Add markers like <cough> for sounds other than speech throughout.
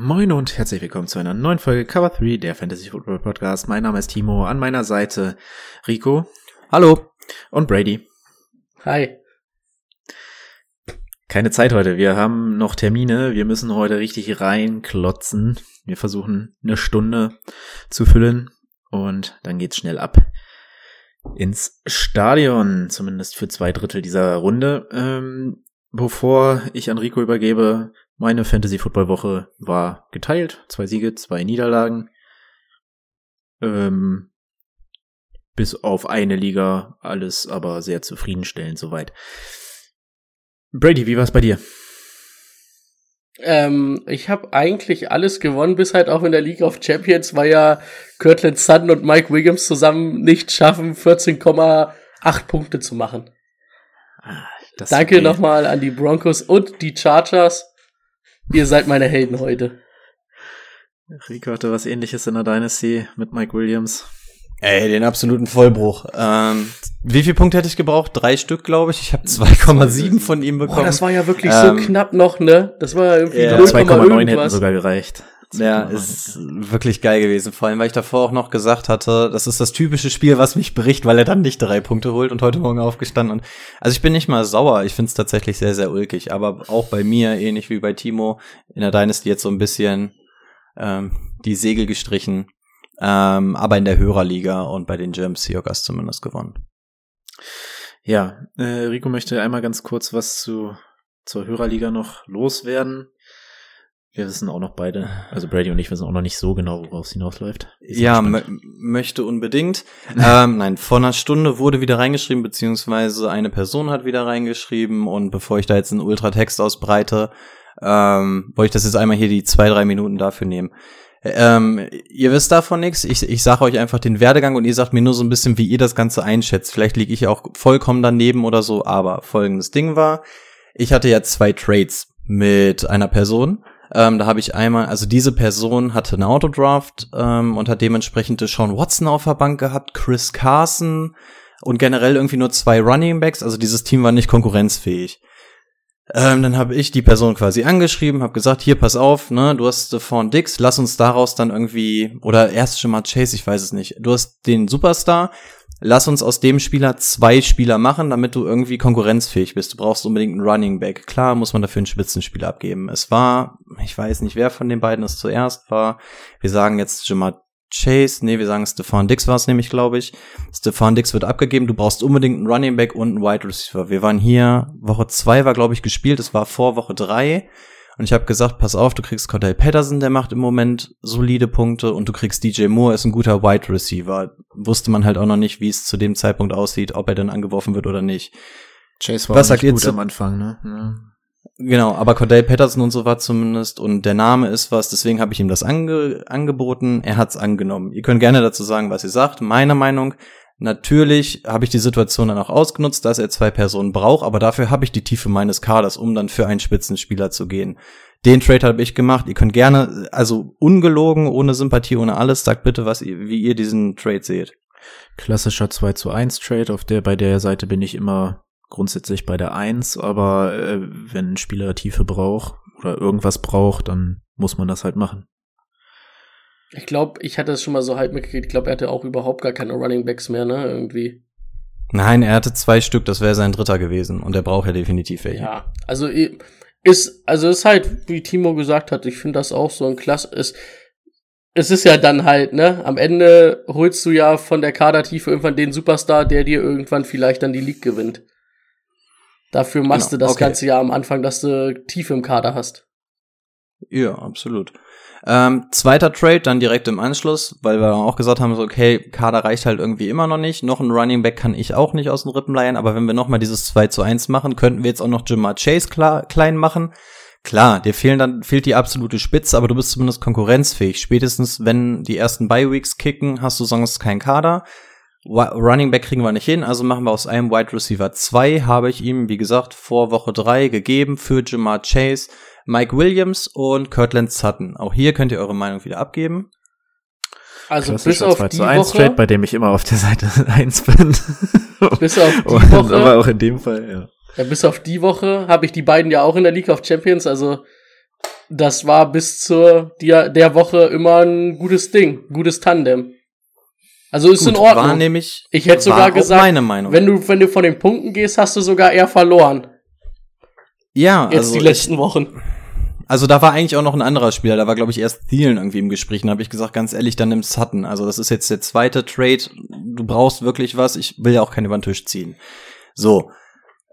Moin und herzlich willkommen zu einer neuen Folge Cover 3 der Fantasy Football Podcast. Mein Name ist Timo, an meiner Seite Rico. Hallo. Und Brady. Hi. Keine Zeit heute, wir haben noch Termine, wir müssen heute richtig reinklotzen. Wir versuchen eine Stunde zu füllen und dann geht's schnell ab ins Stadion, zumindest für zwei Drittel dieser Runde. Ähm, bevor ich an Rico übergebe, meine Fantasy-Football-Woche war geteilt. Zwei Siege, zwei Niederlagen. Ähm, bis auf eine Liga, alles aber sehr zufriedenstellend soweit. Brady, wie war's bei dir? Ähm, ich habe eigentlich alles gewonnen, bis halt auch in der League of Champions, weil ja Kirtland Sutton und Mike Williams zusammen nicht schaffen, 14,8 Punkte zu machen. Ah, Danke nochmal an die Broncos und die Chargers. Ihr seid meine Helden heute. Rico hatte was ähnliches in der Dynasty mit Mike Williams. Ey, den absoluten Vollbruch. Ähm, wie viel Punkte hätte ich gebraucht? Drei Stück, glaube ich. Ich habe 2,7 von ihm bekommen. Boah, das war ja wirklich ähm, so knapp noch, ne? Das war ja irgendwie ja, 2,9 hätten sogar gereicht. Ja, ist wirklich geil gewesen. Vor allem, weil ich davor auch noch gesagt hatte, das ist das typische Spiel, was mich bricht, weil er dann nicht drei Punkte holt und heute Morgen aufgestanden. Und also ich bin nicht mal sauer. Ich finde es tatsächlich sehr, sehr ulkig. Aber auch bei mir, ähnlich wie bei Timo, in der Dynasty jetzt so ein bisschen ähm, die Segel gestrichen. Ähm, aber in der Hörerliga und bei den German Seahawks zumindest gewonnen. Ja, äh, Rico möchte einmal ganz kurz was zu zur Hörerliga noch loswerden. Wir wissen auch noch beide, also Brady und ich wissen auch noch nicht so genau, worauf es hinausläuft. Ja, möchte unbedingt. <laughs> ähm, nein, vor einer Stunde wurde wieder reingeschrieben, beziehungsweise eine Person hat wieder reingeschrieben und bevor ich da jetzt einen Ultratext ausbreite, ähm, wollte ich das jetzt einmal hier die zwei, drei Minuten dafür nehmen. Ähm, ihr wisst davon nichts. Ich, ich sage euch einfach den Werdegang und ihr sagt mir nur so ein bisschen, wie ihr das Ganze einschätzt. Vielleicht liege ich auch vollkommen daneben oder so, aber folgendes Ding war, ich hatte ja zwei Trades mit einer Person ähm, da habe ich einmal, also diese Person hatte einen Autodraft ähm, und hat dementsprechend Sean Watson auf der Bank gehabt, Chris Carson und generell irgendwie nur zwei Running Backs. Also dieses Team war nicht konkurrenzfähig. Ähm, dann habe ich die Person quasi angeschrieben, habe gesagt, hier, pass auf, ne, du hast Stephon Dix, lass uns daraus dann irgendwie, oder erst schon mal Chase, ich weiß es nicht. Du hast den Superstar, lass uns aus dem Spieler zwei Spieler machen, damit du irgendwie konkurrenzfähig bist. Du brauchst unbedingt einen Running Back. Klar muss man dafür einen Spitzenspieler abgeben. Es war, ich weiß nicht, wer von den beiden es zuerst war. Wir sagen jetzt Jamar Chase, nee, wir sagen Stefan Dix war es nämlich, glaube ich. Stefan Dix wird abgegeben, du brauchst unbedingt einen Running Back und einen Wide Receiver. Wir waren hier, Woche zwei war, glaube ich, gespielt, es war vor Woche drei. Und ich habe gesagt, pass auf, du kriegst Cordell Patterson, der macht im Moment solide Punkte und du kriegst DJ Moore, ist ein guter Wide Receiver. Wusste man halt auch noch nicht, wie es zu dem Zeitpunkt aussieht, ob er denn angeworfen wird oder nicht. Chase war Was sagt gut am Anfang, ne? Ja. Genau, aber Cordell Patterson und so war zumindest und der Name ist was, deswegen habe ich ihm das ange angeboten. Er hat's angenommen. Ihr könnt gerne dazu sagen, was ihr sagt. Meine Meinung, Natürlich habe ich die Situation dann auch ausgenutzt, dass er zwei Personen braucht, aber dafür habe ich die Tiefe meines Kaders, um dann für einen Spitzenspieler zu gehen. Den Trade habe ich gemacht. Ihr könnt gerne, also ungelogen, ohne Sympathie, ohne alles, sagt bitte, was ihr, wie ihr diesen Trade seht. Klassischer 2 zu 1 Trade, auf der, bei der Seite bin ich immer grundsätzlich bei der 1, aber äh, wenn ein Spieler Tiefe braucht oder irgendwas braucht, dann muss man das halt machen. Ich glaube, ich hatte es schon mal so halb mitgekriegt. Ich glaube, er hatte auch überhaupt gar keine Running Backs mehr, ne? Irgendwie. Nein, er hatte zwei Stück, das wäre sein dritter gewesen und er braucht ja definitiv welche. Ja, also ist, also ist halt, wie Timo gesagt hat, ich finde das auch so ein klasse, ist, es ist ja dann halt, ne, am Ende holst du ja von der Kadertiefe irgendwann den Superstar, der dir irgendwann vielleicht dann die League gewinnt. Dafür machst genau, du das okay. ganze Jahr am Anfang, dass du Tiefe im Kader hast. Ja, absolut. Ähm, zweiter Trade dann direkt im Anschluss, weil wir auch gesagt haben, so, okay, Kader reicht halt irgendwie immer noch nicht. Noch ein Running Back kann ich auch nicht aus den Rippen leihen, aber wenn wir nochmal dieses 2 zu 1 machen, könnten wir jetzt auch noch Jamar Chase klar, klein machen. Klar, dir fehlen dann, fehlt die absolute Spitze, aber du bist zumindest konkurrenzfähig. Spätestens, wenn die ersten Bye-Weeks kicken, hast du sonst keinen Kader. Running Back kriegen wir nicht hin, also machen wir aus einem Wide Receiver 2, habe ich ihm, wie gesagt, vor Woche 3 gegeben für Jamar Chase, Mike Williams und Kirtland Sutton. Auch hier könnt ihr eure Meinung wieder abgeben. Also bis auf 2 die zu 1 Trade, Woche, bei dem ich immer auf der Seite <laughs> 1 bin. bis auf die Und, Woche, aber auch in dem Fall, ja. ja, bis auf die Woche habe ich die beiden ja auch in der League of Champions, also das war bis zur der, der Woche immer ein gutes Ding, gutes Tandem. Also ist in Gut, War Ordnung. nämlich, Ich hätte sogar war gesagt, meine Meinung. Wenn du, wenn du von den Punkten gehst, hast du sogar eher verloren. ja, Jetzt also die ich, letzten Wochen. Also da war eigentlich auch noch ein anderer Spieler, da war glaube ich erst Thielen irgendwie im Gespräch, und habe ich gesagt, ganz ehrlich, dann nimm Sutton. Also das ist jetzt der zweite Trade, du brauchst wirklich was, ich will ja auch keinen über den Tisch ziehen. So,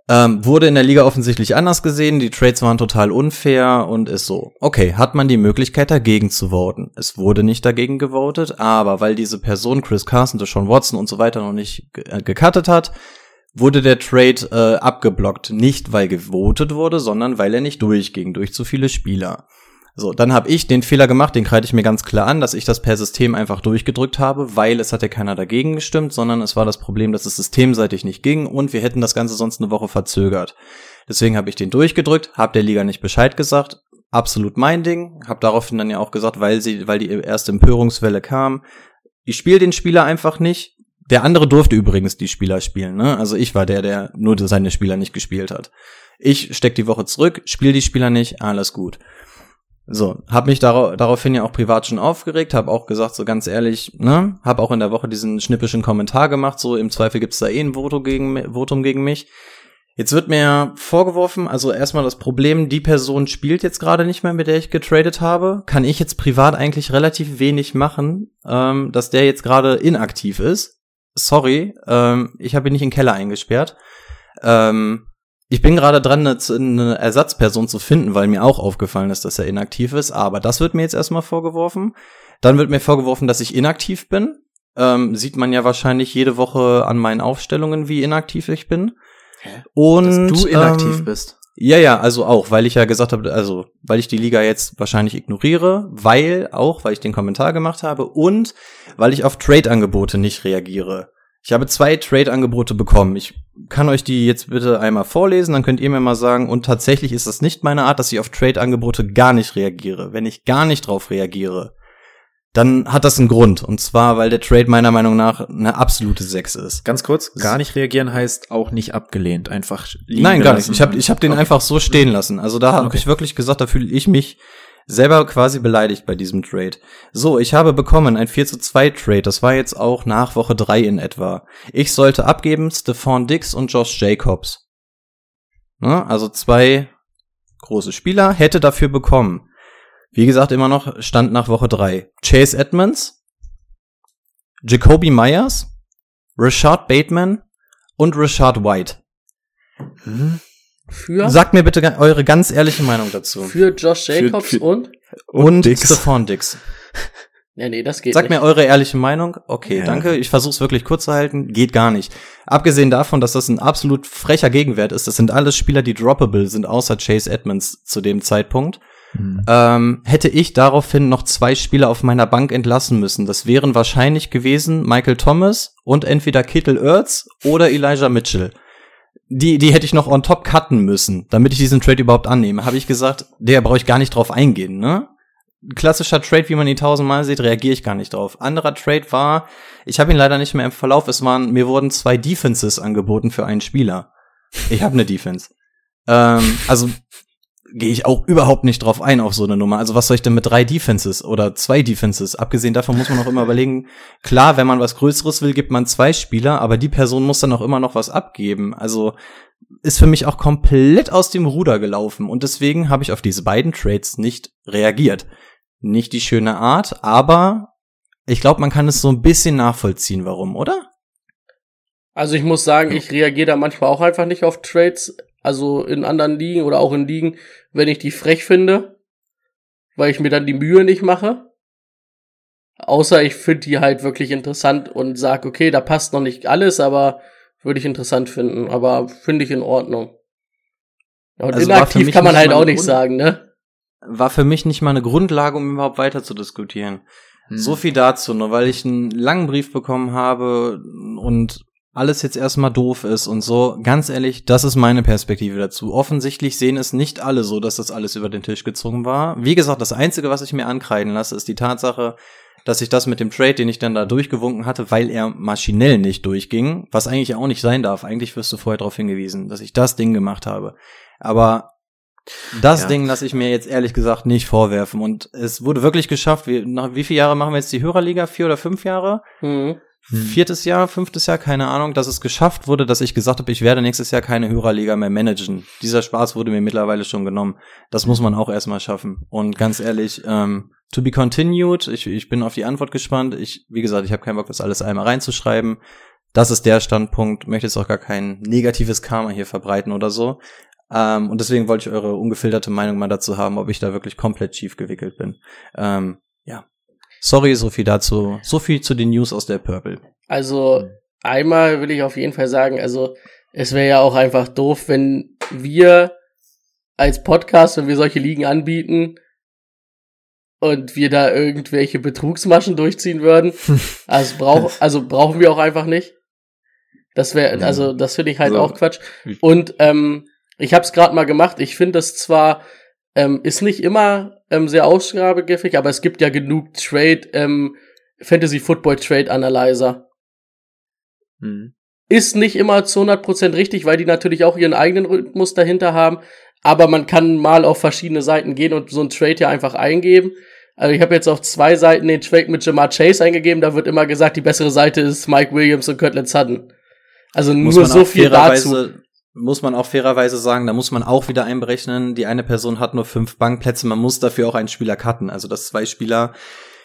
ähm, wurde in der Liga offensichtlich anders gesehen, die Trades waren total unfair und ist so. Okay, hat man die Möglichkeit dagegen zu voten. Es wurde nicht dagegen gewotet, aber weil diese Person, Chris Carson, Deshaun Watson und so weiter noch nicht ge äh, gecuttet hat, wurde der Trade äh, abgeblockt. Nicht, weil gewotet wurde, sondern weil er nicht durchging, durch zu viele Spieler. So, dann habe ich den Fehler gemacht, den kreide ich mir ganz klar an, dass ich das per System einfach durchgedrückt habe, weil es hat ja keiner dagegen gestimmt, sondern es war das Problem, dass es systemseitig nicht ging und wir hätten das Ganze sonst eine Woche verzögert. Deswegen habe ich den durchgedrückt, habe der Liga nicht Bescheid gesagt, absolut mein Ding, habe daraufhin dann ja auch gesagt, weil sie, weil die erste Empörungswelle kam, ich spiele den Spieler einfach nicht. Der andere durfte übrigens die Spieler spielen, ne? Also ich war der, der nur seine Spieler nicht gespielt hat. Ich steck die Woche zurück, spiele die Spieler nicht, alles gut. So, habe mich darauf, daraufhin ja auch privat schon aufgeregt, habe auch gesagt, so ganz ehrlich, ne, habe auch in der Woche diesen schnippischen Kommentar gemacht, so im Zweifel gibt's da eh ein Voto gegen, Votum gegen mich. Jetzt wird mir vorgeworfen, also erstmal das Problem, die Person spielt jetzt gerade nicht mehr, mit der ich getradet habe. Kann ich jetzt privat eigentlich relativ wenig machen, ähm, dass der jetzt gerade inaktiv ist. Sorry, ähm, ich habe ihn nicht in den Keller eingesperrt. Ähm, ich bin gerade dran, eine, Ersatzperson zu finden, weil mir auch aufgefallen ist, dass er inaktiv ist. Aber das wird mir jetzt erstmal vorgeworfen. Dann wird mir vorgeworfen, dass ich inaktiv bin. Ähm, sieht man ja wahrscheinlich jede Woche an meinen Aufstellungen, wie inaktiv ich bin. Und Dass du inaktiv ähm, bist. ja, ja, also auch, weil ich ja gesagt habe, also weil ich die Liga jetzt wahrscheinlich ignoriere, weil auch, weil ich den Kommentar gemacht habe und weil ich auf Trade-Angebote nicht reagiere. Ich habe zwei Trade-Angebote bekommen. Ich kann euch die jetzt bitte einmal vorlesen, dann könnt ihr mir mal sagen, und tatsächlich ist das nicht meine Art, dass ich auf Trade-Angebote gar nicht reagiere. Wenn ich gar nicht drauf reagiere, dann hat das einen Grund. Und zwar, weil der Trade meiner Meinung nach eine absolute Sechs ist. Ganz kurz, gar nicht reagieren heißt auch nicht abgelehnt, einfach liegen Nein, gar nicht. gelassen. Ich habe ich hab den Okay. einfach so stehen lassen. Also da habe Okay. ich wirklich gesagt, da fühle ich mich selber quasi beleidigt bei diesem Trade. So, ich habe bekommen ein 4 zu 2 Trade. Das war jetzt auch nach Woche 3 in etwa. Ich sollte abgeben Stephon Dix und Josh Jacobs. Ne? Also zwei große Spieler hätte dafür bekommen. Wie gesagt, immer noch Stand nach Woche 3. Chase Edmonds, Jacoby Myers, Rashad Bateman und Rashad White. Hm? Für, Sagt mir bitte eure ganz ehrliche Meinung dazu. für Josh Jacobs für- und? Und, Dix. Stephon Dix. <laughs> Ja, nee, das geht Sagt nicht. mir eure ehrliche Meinung. Okay, Ja. danke. Ich versuche es wirklich kurz zu halten. Geht gar nicht. Abgesehen davon, dass das ein absolut frecher Gegenwert ist, das sind alles Spieler, die droppable sind, außer Chase Edmonds zu dem Zeitpunkt. Hm. Ähm, hätte ich daraufhin noch zwei Spieler auf meiner Bank entlassen müssen. Das wären wahrscheinlich gewesen Michael Thomas und entweder Kittle Ertz oder Elijah Mitchell. Die, die hätte ich noch on top cutten müssen, damit ich diesen Trade überhaupt annehme. Habe ich gesagt, der brauche ich gar nicht drauf eingehen, ne? Klassischer Trade, wie man ihn tausendmal sieht, reagiere ich gar nicht drauf. Anderer Trade war, ich habe ihn leider nicht mehr im Verlauf, es waren, mir wurden zwei Defenses angeboten für einen Spieler. Ich habe eine Defense. Ähm, also gehe ich auch überhaupt nicht drauf ein auf so eine Nummer. Also was soll ich denn mit drei Defenses oder zwei Defenses? Abgesehen davon muss man auch immer <laughs> überlegen, klar, wenn man was Größeres will, gibt man zwei Spieler, aber die Person muss dann auch immer noch was abgeben. Also ist für mich auch komplett aus dem Ruder gelaufen und deswegen habe ich auf diese beiden Trades nicht reagiert. Nicht die schöne Art, aber ich glaube, man kann es so ein bisschen nachvollziehen, warum, oder? Also ich muss sagen, ich reagiere da manchmal auch einfach nicht auf Trades, also in anderen Ligen oder auch in Ligen, wenn ich die frech finde, weil ich mir dann die Mühe nicht mache. Außer ich finde die halt wirklich interessant und sag, okay, da passt noch nicht alles, aber würde ich interessant finden, aber finde ich in Ordnung. Und Also war für inaktiv mich kann man nicht halt auch nicht Grund- sagen, ne? War für mich nicht mal eine Grundlage, um überhaupt weiter zu diskutieren. Hm. So viel dazu, nur weil ich einen langen Brief bekommen habe und alles jetzt erstmal doof ist und so. Ganz ehrlich, das ist meine Perspektive dazu. Offensichtlich sehen es nicht alle so, dass das alles über den Tisch gezogen war. Wie gesagt, das Einzige, was ich mir ankreiden lasse, ist die Tatsache, dass ich das mit dem Trade, den ich dann da durchgewunken hatte, weil er maschinell nicht durchging, was eigentlich auch nicht sein darf. Eigentlich wirst du vorher darauf hingewiesen, dass ich das Ding gemacht habe. Aber das Ja. Ding lasse ich mir jetzt ehrlich gesagt nicht vorwerfen. Und es wurde wirklich geschafft. Wie, nach wie viele Jahre machen wir jetzt die Hörerliga? Vier oder fünf Jahre? Mhm. Hm. Viertes Jahr, fünftes Jahr, keine Ahnung, dass es geschafft wurde, dass ich gesagt habe, ich werde nächstes Jahr keine Hörerliga mehr managen. Dieser Spaß wurde mir mittlerweile schon genommen. Das muss man auch erstmal schaffen. Und ganz ehrlich, ähm, to be continued. Ich, ich bin auf die Antwort gespannt. Ich, wie gesagt, ich habe keinen Bock, das alles einmal reinzuschreiben. Das ist der Standpunkt. Möchte jetzt auch gar kein negatives Karma hier verbreiten oder so. Ähm, und deswegen wollte ich eure ungefilterte Meinung mal dazu haben, ob ich da wirklich komplett schief gewickelt bin. Ähm, ja. Sorry, so viel dazu. So viel zu den News aus der Purple. Also einmal will ich auf jeden Fall sagen, also es wäre ja auch einfach doof, wenn wir als Podcast, wenn wir solche Ligen anbieten und wir da irgendwelche Betrugsmaschen durchziehen würden. <laughs> Also, brauch, also brauchen wir auch einfach nicht. Das wäre, also das finde ich halt Also, auch Quatsch. Und ähm, ich habe es gerade mal gemacht. Ich finde das zwar ähm, ist nicht immer ähm, sehr ausgabegriffig, aber es gibt ja genug Trade ähm, Fantasy Football Trade Analyzer. Hm. Ist nicht immer zu 100% richtig, weil die natürlich auch ihren eigenen Rhythmus dahinter haben. Aber man kann mal auf verschiedene Seiten gehen und so einen Trade ja einfach eingeben. Also ich habe jetzt auf zwei Seiten den Trade mit Jamar Chase eingegeben. Da wird immer gesagt, die bessere Seite ist Mike Williams und Cortland Sutton. Also Muss nur man so viel dazu. fairerweise, muss man auch fairerweise sagen, da muss man auch wieder einberechnen, die eine Person hat nur fünf Bankplätze, man muss dafür auch einen Spieler cutten. Also dass zwei Spieler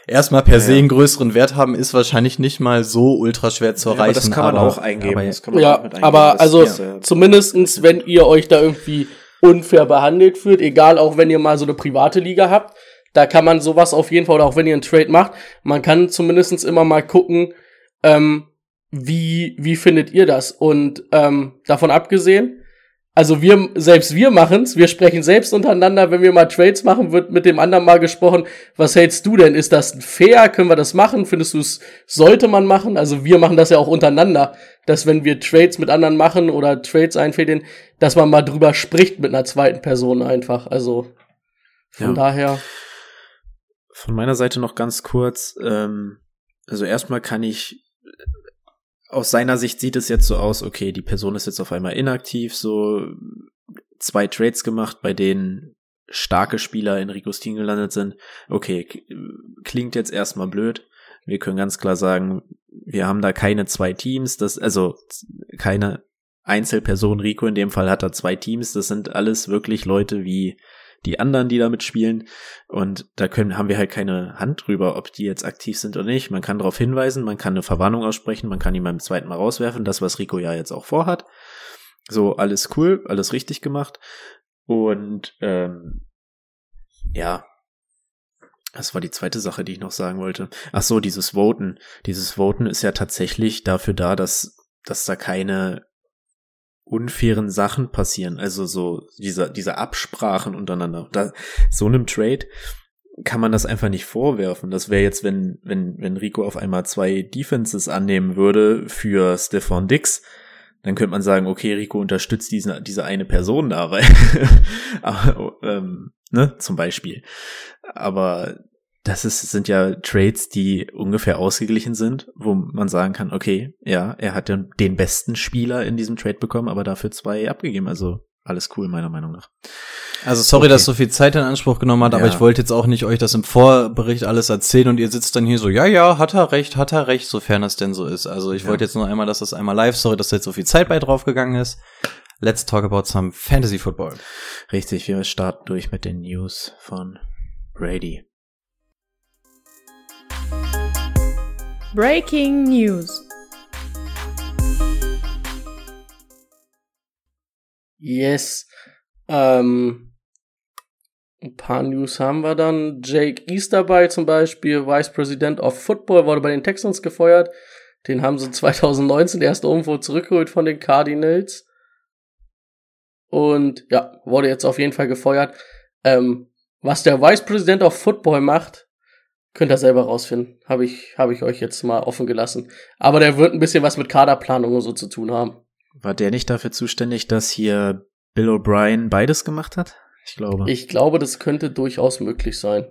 erstmal per Ja, se ja. einen größeren Wert haben, ist wahrscheinlich nicht mal so ultra schwer zu Ja, erreichen. aber das kann man aber- auch eingeben. aber- das kann man Ja, auch mit eingeben. aber Das also ist, äh, zumindestens, wenn ihr euch da irgendwie unfair behandelt fühlt, egal auch wenn ihr mal so eine private Liga habt, da kann man sowas auf jeden Fall, oder auch wenn ihr einen Trade macht, man kann zumindestens immer mal gucken, ähm, wie, wie findet ihr das? Und ähm, davon abgesehen, also wir, selbst wir machen's, wir sprechen selbst untereinander, wenn wir mal Trades machen, wird mit dem anderen mal gesprochen, was hältst du denn? Ist das fair? Können wir das machen? Findest du es, sollte man machen? Also wir machen das ja auch untereinander, dass wenn wir Trades mit anderen machen oder Trades einfädeln, dass man mal drüber spricht mit einer zweiten Person einfach. Also von Ja. daher. Von meiner Seite noch ganz kurz. Ähm, also erstmal kann ich aus seiner Sicht sieht es jetzt so aus, okay, die Person ist jetzt auf einmal inaktiv, so zwei Trades gemacht, bei denen starke Spieler in Ricos Team gelandet sind. Okay, klingt jetzt erstmal blöd. Wir können ganz klar sagen, wir haben da keine zwei Teams, das, also keine Einzelperson. Rico in dem Fall hat da zwei Teams. Das sind alles wirklich Leute wie die anderen, die damit spielen. Und da können, haben wir halt keine Hand drüber, ob die jetzt aktiv sind oder nicht. Man kann darauf hinweisen, man kann eine Verwarnung aussprechen, man kann ihn beim zweiten Mal rauswerfen. Das, was Rico ja jetzt auch vorhat. So, alles cool, alles richtig gemacht. Und ähm, ja, das war die zweite Sache, die ich noch sagen wollte. Ach so, dieses Voten. Dieses Voten ist ja tatsächlich dafür da, dass, dass da keine unfairen Sachen passieren. Also so diese, diese Absprachen untereinander. Da, so einem Trade kann man das einfach nicht vorwerfen. Das wäre jetzt, wenn, wenn, wenn Rico auf einmal zwei Defenses annehmen würde für Stefan Dix, dann könnte man sagen, okay, Rico unterstützt diese, diese eine Person da, weil, <laughs> aber, ähm, ne, zum Beispiel. Aber das ist, sind ja Trades, die ungefähr ausgeglichen sind, wo man sagen kann, okay, ja, er hat den, den besten Spieler in diesem Trade bekommen, aber dafür zwei abgegeben. Also alles cool, meiner Meinung nach. Also sorry, Okay. dass so viel Zeit in Anspruch genommen hat, aber Ja. ich wollte jetzt auch nicht euch das im Vorbericht alles erzählen und ihr sitzt dann hier so, ja, ja, hat er recht, hat er recht, sofern das denn so ist. Also ich Ja. wollte jetzt nur einmal, dass das einmal live, sorry, dass da jetzt so viel Zeit bei draufgegangen ist. Let's talk about some Fantasy Football. Richtig, wir starten durch mit den News von Brady. Breaking News. Yes. Ähm, ein paar News haben wir dann. Jake Easterby zum Beispiel, Vice President of Football, wurde bei den Texans gefeuert. Den haben sie 2019 erst irgendwo zurückgeholt von den Cardinals. und ja, wurde jetzt auf jeden Fall gefeuert. Ähm, was der Vice President of Football macht, könnt ihr selber rausfinden. Habe ich, hab ich euch jetzt mal offen gelassen. Aber der wird ein bisschen was mit Kaderplanung und so zu tun haben. War der nicht dafür zuständig, dass hier Bill O'Brien beides gemacht hat? Ich glaube. Ich glaube, das könnte durchaus möglich sein.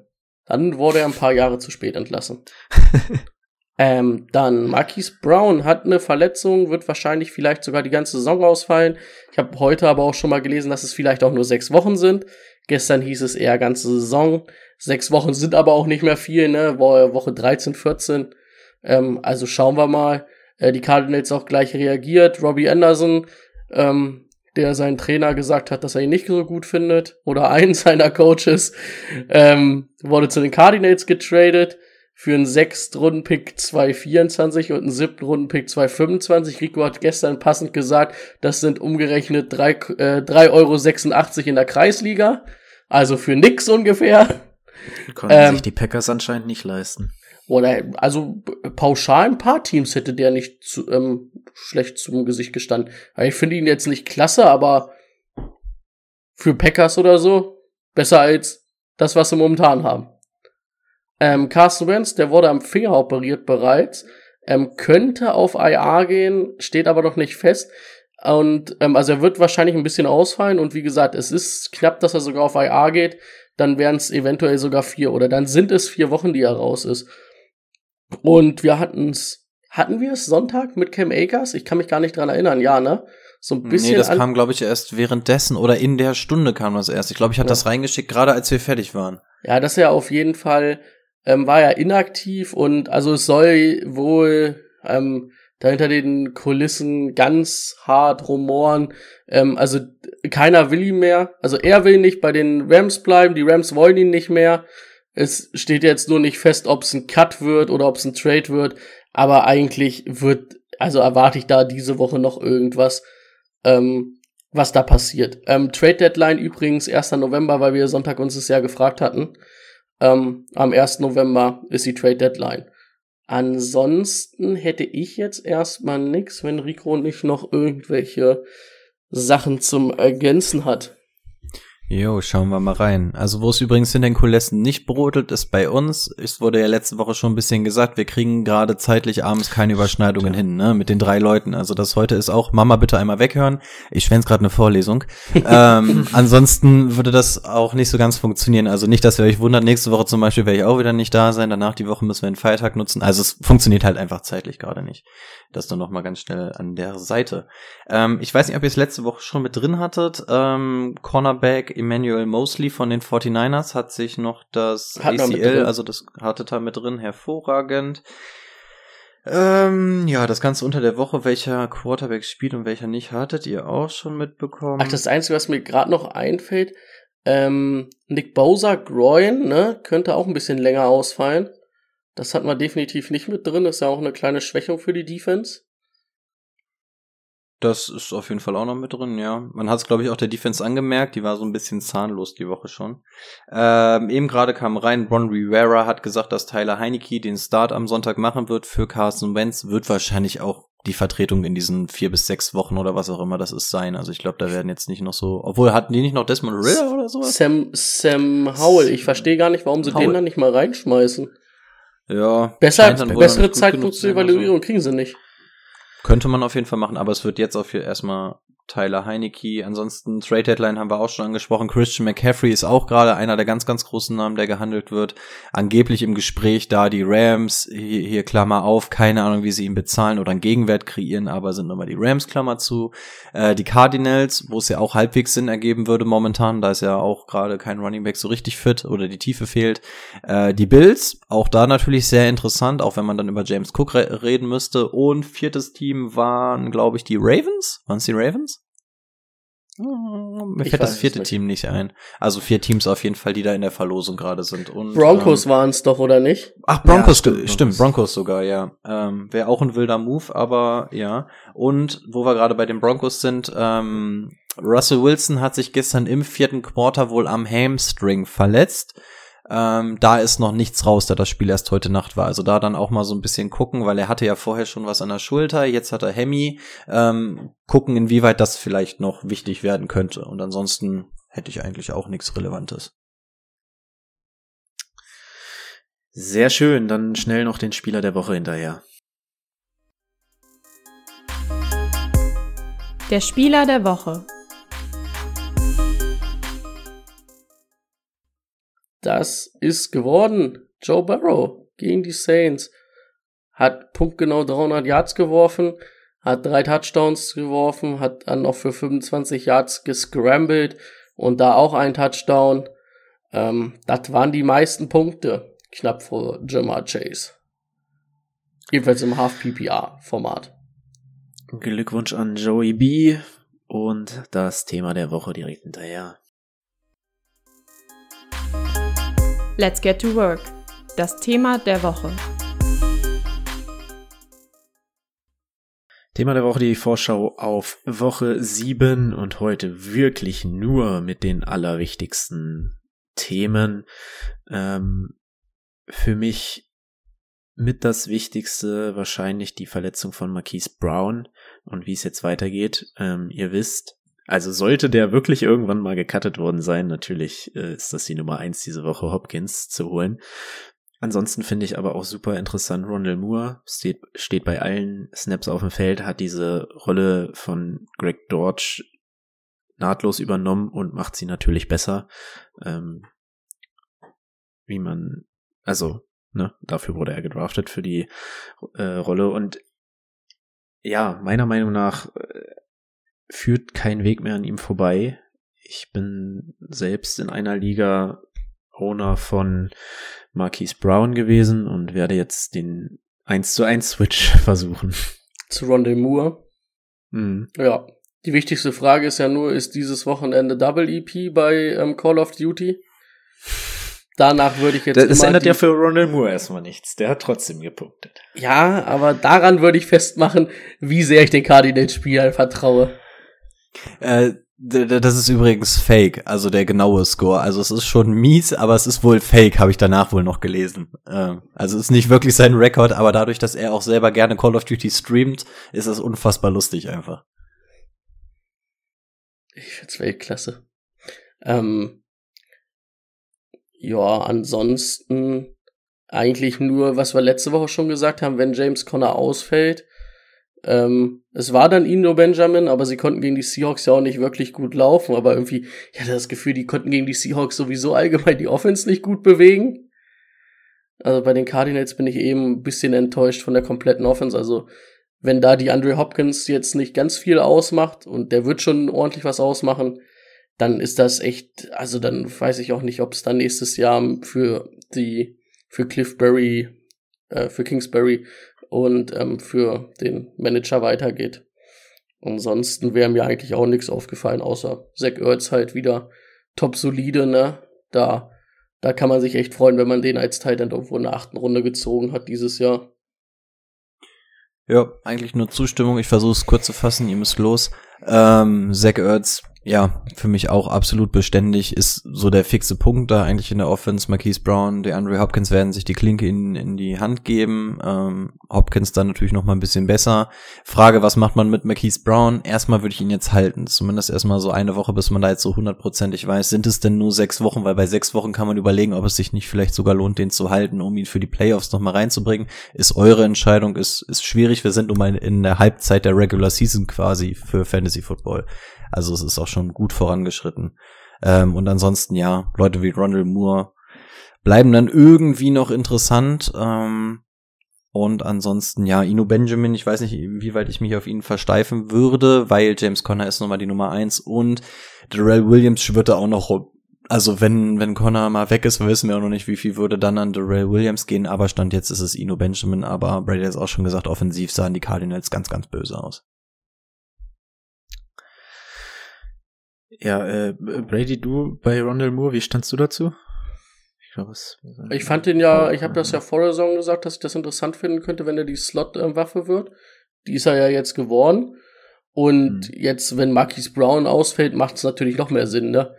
Dann wurde er ein paar Jahre zu spät entlassen. <laughs> ähm, dann Marquise Brown hat eine Verletzung, wird wahrscheinlich vielleicht sogar die ganze Saison ausfallen. Ich habe heute aber auch schon mal gelesen, dass es vielleicht auch nur sechs Wochen sind. Gestern hieß es eher ganze Saison. Sechs Wochen sind aber auch nicht mehr viel, ne? Woche 13, 14. Ähm, also schauen wir mal. Äh, die Cardinals auch gleich reagiert. Robbie Anderson, ähm, der seinen Trainer gesagt hat, dass er ihn nicht so gut findet, oder <laughs> einen seiner Coaches, ähm, wurde zu den Cardinals getradet für einen Sechstrunden-Pick 224 und einen siebten Runden-Pick 225. Rico hat gestern passend gesagt, das sind umgerechnet 3,86 äh, 3,86 Euro in der Kreisliga. Also für nix ungefähr. Konnten ähm, sich die Packers anscheinend nicht leisten. Oder also pauschal ein paar Teams hätte der nicht zu, ähm, schlecht zum Gesicht gestanden. Ich finde ihn jetzt nicht klasse, aber für Packers oder so besser als das, was sie momentan haben. Ähm, Carsten Wentz, der wurde am Finger operiert bereits, ähm, könnte auf IA gehen, steht aber noch nicht fest. Und ähm, also er wird wahrscheinlich ein bisschen ausfallen und wie gesagt, es ist knapp, dass er sogar auf IA geht. Dann wären es eventuell sogar vier oder dann sind es vier Wochen, die er raus ist. Und wir hatten es, hatten wir es Sonntag mit Cam Akers? Ich kann mich gar nicht dran erinnern, ja, ne? So ein bisschen. Nee, das kam, glaube ich, erst währenddessen oder in der Stunde kam das erst. Ich glaube, ich hatte ja. das reingeschickt, gerade als wir fertig waren. Ja, das ist ja auf jeden Fall, ähm, war ja inaktiv und also es soll wohl ähm, da hinter den Kulissen ganz hart rumoren. Ähm, also keiner will ihn mehr. Also er will nicht bei den Rams bleiben, die Rams wollen ihn nicht mehr. Es steht jetzt nur nicht fest, ob es ein Cut wird oder ob es ein Trade wird. Aber eigentlich wird, also erwarte ich da diese Woche noch irgendwas, ähm, was da passiert. Ähm, Trade Deadline übrigens 1. November, weil wir Sonntag uns das ja gefragt hatten. Ähm, am 1. November ist die Trade Deadline. Ansonsten hätte ich jetzt erstmal nix, wenn Rico nicht noch irgendwelche Sachen zum Ergänzen hat. Jo, schauen wir mal rein. Also wo es übrigens in den Kulissen nicht brodelt, ist bei uns. Es wurde ja letzte Woche schon ein bisschen gesagt, wir kriegen gerade zeitlich abends keine Überschneidungen hin, ne, mit den drei Leuten. Also das heute ist auch, Mama bitte einmal weghören. Ich schwänze gerade eine Vorlesung. <laughs> ähm, ansonsten würde das auch nicht so ganz funktionieren. Also nicht, dass ihr euch wundert, nächste Woche zum Beispiel werde ich auch wieder nicht da sein. Danach die Woche müssen wir einen Feiertag nutzen. Also es funktioniert halt einfach zeitlich gerade nicht. Das nur noch mal ganz schnell an der Seite. Ähm, ich weiß nicht, ob ihr es letzte Woche schon mit drin hattet. Ähm, Cornerback Emmanuel Mosley von den 49ers hat sich noch das hat ACL, also das hatte da mit drin, hervorragend. Ähm, ja, das Ganze unter der Woche, welcher Quarterback spielt und welcher nicht, hattet ihr auch schon mitbekommen? Ach, das Einzige, was mir gerade noch einfällt, ähm, Nick Bowser Groin, ne, könnte auch ein bisschen länger ausfallen. Das hat man definitiv nicht mit drin, ist ja auch eine kleine Schwächung für die Defense. Das ist auf jeden Fall auch noch mit drin, ja. Man hat es, glaube ich, auch der Defense angemerkt, die war so ein bisschen zahnlos die Woche schon. Ähm, eben gerade kam rein, Ron Rivera hat gesagt, dass Tyler Heineke den Start am Sonntag machen wird für Carson Wentz, wird wahrscheinlich auch die Vertretung in diesen vier bis sechs Wochen oder was auch immer das ist sein. Also ich glaube, da werden jetzt nicht noch so, obwohl hatten die nicht noch Desmond Ritter oder sowas? Sam, Sam Howell, ich verstehe gar nicht, warum sie Howell. den dann nicht mal reinschmeißen. Ja. Besser, bessere Zeitpunkt zur Evaluierung kriegen sie nicht. Könnte man auf jeden Fall machen, aber es wird jetzt auch hier erstmal Tyler Heinecke. Ansonsten Trade Deadline haben wir auch schon angesprochen. Christian McCaffrey ist auch gerade einer der ganz, ganz großen Namen, der gehandelt wird. Angeblich im Gespräch da die Rams, hier, hier Klammer auf, keine Ahnung, wie sie ihn bezahlen oder einen Gegenwert kreieren, aber sind nochmal die Rams Klammer zu. Äh, die Cardinals, wo es ja auch halbwegs Sinn ergeben würde momentan, da ist ja auch gerade kein Running Back so richtig fit oder die Tiefe fehlt. Äh, die Bills, auch da natürlich sehr interessant, auch wenn man dann über James Cook re reden müsste. Und viertes Team waren, glaube ich, die Ravens. Waren es die Ravens? Mir fällt das vierte nicht. Team nicht ein. Also vier Teams auf jeden Fall, die da in der Verlosung gerade sind. Und, Broncos ähm, waren es doch, oder nicht? Ach, Broncos, ja, stimmt, stimmt, Broncos sogar, ja. Ähm, Wäre auch ein wilder Move, aber ja. Und wo wir gerade bei den Broncos sind, ähm, Russell Wilson hat sich gestern im vierten Quarter wohl am Hamstring verletzt. Ähm, da ist noch nichts raus, da das Spiel erst heute Nacht war. Also da dann auch mal so ein bisschen gucken, weil er hatte ja vorher schon was an der Schulter, jetzt hat er Hemi. Ähm, gucken, inwieweit das vielleicht noch wichtig werden könnte. Und ansonsten hätte ich eigentlich auch nichts Relevantes. Sehr schön, dann schnell noch den Spieler der Woche hinterher. Der Spieler der Woche. Das ist geworden. Joe Burrow gegen die Saints. Hat punktgenau 300 Yards geworfen, hat drei Touchdowns geworfen, hat dann noch für 25 Yards gescrambled und da auch ein Touchdown. Ähm, das waren die meisten Punkte, knapp vor Jamar Chase. Jedenfalls im Half-PPR-Format. Glückwunsch an Joey B. Und das Thema der Woche direkt hinterher. Let's get to work. Das Thema der Woche. Thema der Woche die Vorschau auf Woche 7 und heute wirklich nur mit den allerwichtigsten Themen. Ähm, für mich mit das Wichtigste wahrscheinlich die Verletzung von Marquise Brown und wie es jetzt weitergeht. Ähm, ihr wisst, also sollte der wirklich irgendwann mal gecuttet worden sein, natürlich äh, ist das die Nummer eins diese Woche, Hopkins zu holen. Ansonsten finde ich aber auch super interessant, Rondell Moore steht, steht bei allen Snaps auf dem Feld, hat diese Rolle von Greg Dortch nahtlos übernommen und macht sie natürlich besser. Ähm, wie man, also, ne, dafür wurde er gedraftet für die äh, Rolle und ja, meiner Meinung nach äh, führt kein Weg mehr an ihm vorbei. Ich bin selbst in einer Liga Owner von Marquise Brown gewesen und werde jetzt den 1 zu 1 Switch <laughs> versuchen. Zu Rondé Moore. Mhm. Ja. Die wichtigste Frage ist ja nur, ist dieses Wochenende Double EP bei ähm, Call of Duty? Danach würde ich jetzt. Das, das ändert ja für Ronald Moore erstmal nichts. Der hat trotzdem gepunktet. Ja, aber daran würde ich festmachen, wie sehr ich den Cardinals-Spielern vertraue. Äh, das ist übrigens fake, also der genaue Score. Also es ist schon mies, aber es ist wohl fake, habe ich danach wohl noch gelesen. Äh, also es ist nicht wirklich sein Rekord, aber dadurch, dass er auch selber gerne Call of Duty streamt, ist es unfassbar lustig einfach. Ich find's Weltklasse. Ähm, ja, ansonsten eigentlich nur, was wir letzte Woche schon gesagt haben, wenn James Conner ausfällt, ähm, es war dann Ino Benjamin, aber sie konnten gegen die Seahawks ja auch nicht wirklich gut laufen. Aber irgendwie, ich hatte das Gefühl, die konnten gegen die Seahawks sowieso allgemein die Offense nicht gut bewegen. Also bei den Cardinals bin ich eben ein bisschen enttäuscht von der kompletten Offense. Also wenn da die Andre Hopkins jetzt nicht ganz viel ausmacht und der wird schon ordentlich was ausmachen, dann ist das echt, also dann weiß ich auch nicht, ob es dann nächstes Jahr für die, für Cliffberry, äh, für Kingsbury und ähm, für den Manager weitergeht. Ansonsten wäre mir eigentlich auch nichts aufgefallen, außer Zach Ertz halt wieder top solide, ne? Da, da kann man sich echt freuen, wenn man den als Titan irgendwo in der achten Runde gezogen hat dieses Jahr. Ja, eigentlich nur Zustimmung. Ich versuche es kurz zu fassen, ihr müsst los. Ähm, Zach Ertz ja, für mich auch absolut beständig, ist so der fixe Punkt da eigentlich in der Offense. Marquise Brown, der Andre Hopkins werden sich die Klinke in, in die Hand geben. Ähm, Hopkins dann natürlich noch mal ein bisschen besser. Frage, was macht man mit Marquise Brown? Erstmal würde ich ihn jetzt halten. Zumindest erstmal so eine Woche, bis man da jetzt so hundertprozentig weiß. Sind es denn nur sechs Wochen? Weil bei sechs Wochen kann man überlegen, ob es sich nicht vielleicht sogar lohnt, den zu halten, um ihn für die Playoffs noch mal reinzubringen. Ist eure Entscheidung, ist, ist schwierig. Wir sind nun mal in der Halbzeit der Regular Season quasi für Fantasy Football. Also es ist auch schon gut vorangeschritten. Ähm, und ansonsten, ja, Leute wie Ronald Moore bleiben dann irgendwie noch interessant. Ähm, und ansonsten, ja, Ino Benjamin, ich weiß nicht, wie weit ich mich auf ihn versteifen würde, weil James Conner ist nochmal die Nummer eins und Darrell Williams schwirrt da auch noch also wenn, wenn Connor mal weg ist, wissen wir auch noch nicht, wie viel würde dann an Darrell Williams gehen, aber Stand jetzt ist es Ino Benjamin, aber Brady hat es auch schon gesagt, offensiv sahen die Cardinals ganz, ganz böse aus. Ja, äh, Brady, du bei Rondell Moore, wie standst du dazu? Ich, glaub, was, ich fand den ja, ich habe das ja vor der Saison gesagt, dass ich das interessant finden könnte, wenn er die Slot-Waffe wird. Die ist er ja jetzt geworden. Und mhm. jetzt, wenn Marquis Brown ausfällt, macht es natürlich noch mehr Sinn, ne?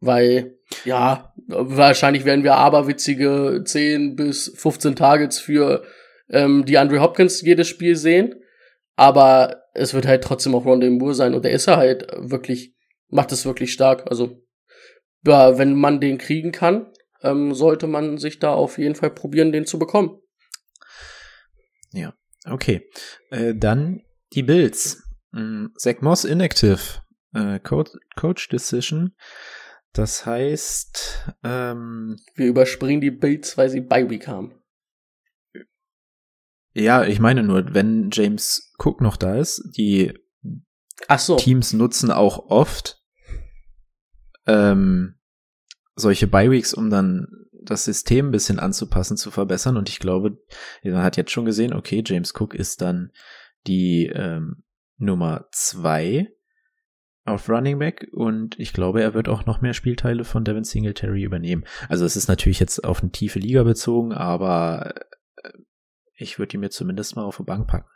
Weil, ja, wahrscheinlich werden wir aberwitzige 10 bis 15 Targets für ähm, die Andre Hopkins jedes Spiel sehen. Aber es wird halt trotzdem auch Rondé Moore sein und der ist halt wirklich, macht es wirklich stark. Also, ja, wenn man den kriegen kann, ähm, sollte man sich da auf jeden Fall probieren, den zu bekommen. Ja, okay. Äh, dann die Bills. Ähm, Zach Moss inactive. Äh, Coach, Coach Decision. Das heißt, ähm, wir überspringen die Bills, weil sie bei Week haben. Ja, ich meine nur, wenn James Cook noch da ist, die so. Teams nutzen auch oft ähm, solche Bi-Weeks, um dann das System ein bisschen anzupassen, zu verbessern. Und ich glaube, man hat jetzt schon gesehen, okay, James Cook ist dann die ähm, Nummer zwei auf Running Back und ich glaube, er wird auch noch mehr Spielteile von Devin Singletary übernehmen. Also es ist natürlich jetzt auf eine tiefe Liga bezogen, aber äh, ich würde ihn mir zumindest mal auf die Bank packen.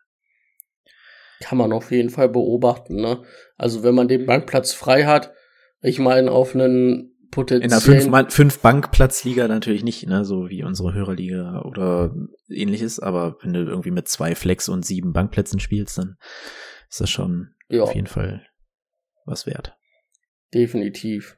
Kann man auf jeden Fall beobachten, ne? Also wenn man den Bankplatz frei hat, ich meine auf einen potenziellen... In einer Fünf-Bankplatz-Liga natürlich nicht, ne? So wie unsere Hörerliga oder ähnliches, aber wenn du irgendwie mit zwei Flex und sieben Bankplätzen spielst, dann ist das schon ja. auf jeden Fall was wert. Definitiv.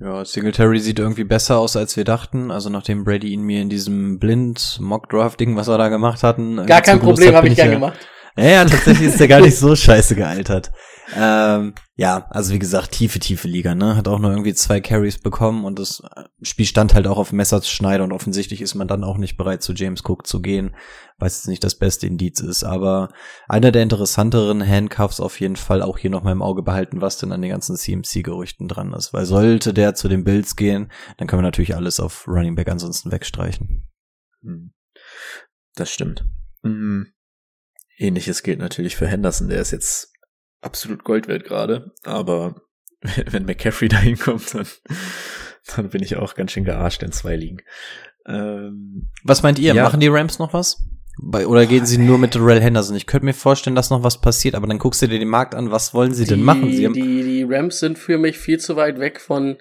Ja, Singletary sieht irgendwie besser aus, als wir dachten. Also nachdem Brady ihn mir in diesem blind Mock Draft Ding, was wir da gemacht hatten, gar kein Problem, habe ich gern ja, gemacht. Ja, ja, tatsächlich ist der gar nicht <laughs> so scheiße gealtert. Ähm, ja, also wie gesagt, tiefe, tiefe Liga, ne? Hat auch nur irgendwie zwei Carries bekommen und das Spiel stand halt auch auf Messerschneider und offensichtlich ist man dann auch nicht bereit, zu James Cook zu gehen, weil es nicht das beste Indiz ist. Aber einer der interessanteren Handcuffs auf jeden Fall auch hier noch mal im Auge behalten, was denn an den ganzen CMC-Gerüchten dran ist. Weil sollte der zu den Bills gehen, dann können wir natürlich alles auf Running Back ansonsten wegstreichen. Hm. Das stimmt. Mhm. Ähnliches gilt natürlich für Henderson, der ist jetzt absolut Gold wert gerade, aber <laughs> wenn McCaffrey da hinkommt, dann, dann bin ich auch ganz schön gearscht in zwei Ligen. Ähm, was meint ihr? Ja. Machen die Rams noch was? Bei, oder gehen sie nur mit Darrell Henderson? Ich könnte mir vorstellen, dass noch was passiert, aber dann guckst du dir den Markt an, was wollen sie die, denn machen? Sie die, die Rams sind für mich viel zu weit weg von,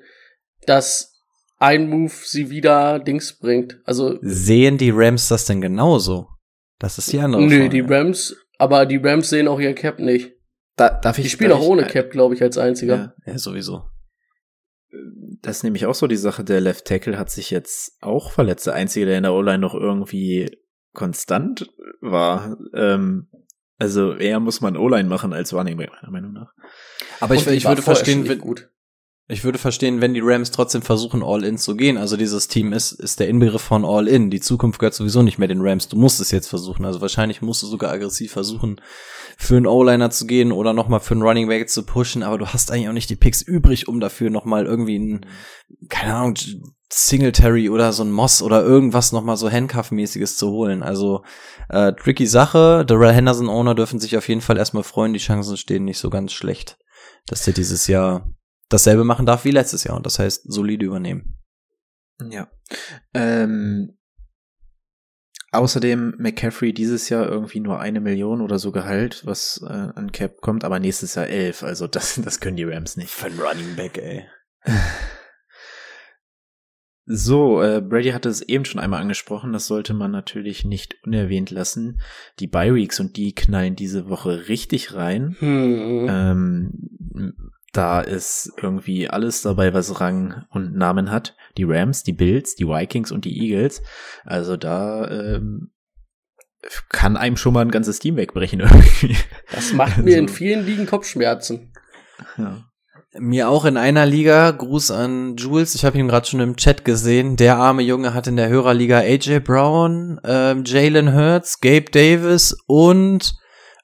dass ein Move sie wieder Dings bringt. Also sehen die Rams das denn genauso? Das ist die andere Nö, Frage. die Rams, aber die Rams sehen auch ihr Cap nicht. Da, darf ich, die spielen auch ohne Cap, glaube ich, als einziger. Ja, ja, sowieso. Das ist nämlich auch so die Sache. Der Left Tackle hat sich jetzt auch verletzt. Der einzige, der in der O-Line noch irgendwie konstant war. Ähm, also eher muss man O-Line machen als Running Back, meiner Meinung nach. Aber ich, ich würde verstehen, wenn, gut. Ich würde verstehen, wenn die Rams trotzdem versuchen, All-In zu gehen. Also dieses Team ist, ist der Inbegriff von All-In. Die Zukunft gehört sowieso nicht mehr den Rams. Du musst es jetzt versuchen. Also wahrscheinlich musst du sogar aggressiv versuchen, für einen O-Liner zu gehen oder nochmal für einen Running Back zu pushen. Aber du hast eigentlich auch nicht die Picks übrig, um dafür nochmal irgendwie ein, keine Ahnung, Singletary oder so ein Moss oder irgendwas nochmal so Handcuff-mäßiges zu holen. Also äh, tricky Sache. Darrell Henderson Owner dürfen sich auf jeden Fall erstmal freuen. Die Chancen stehen nicht so ganz schlecht, dass der dieses Jahr dasselbe machen darf wie letztes Jahr und das heißt solide übernehmen. Ja. Ähm, außerdem McCaffrey dieses Jahr irgendwie nur eine Million oder so Gehalt, was äh, an Cap kommt, aber nächstes Jahr elf. Also das, <laughs> das können die Rams nicht. Für einen Running Back, ey. <sighs> So, äh, Brady hatte es eben schon einmal angesprochen, das sollte man natürlich nicht unerwähnt lassen. Die Bye Weeks und die knallen diese Woche richtig rein. Hm. Ähm, da ist irgendwie alles dabei, was Rang und Namen hat. Die Rams, die Bills, die Vikings und die Eagles. Also da ähm, kann einem schon mal ein ganzes Team wegbrechen <laughs> irgendwie. Das macht mir also. in vielen Ligen Kopfschmerzen. Ja. Mir auch in einer Liga, Gruß an Jules, ich habe ihn gerade schon im Chat gesehen. Der arme Junge hat in der Hörerliga AJ Brown, ähm, Jalen Hurts, Gabe Davis und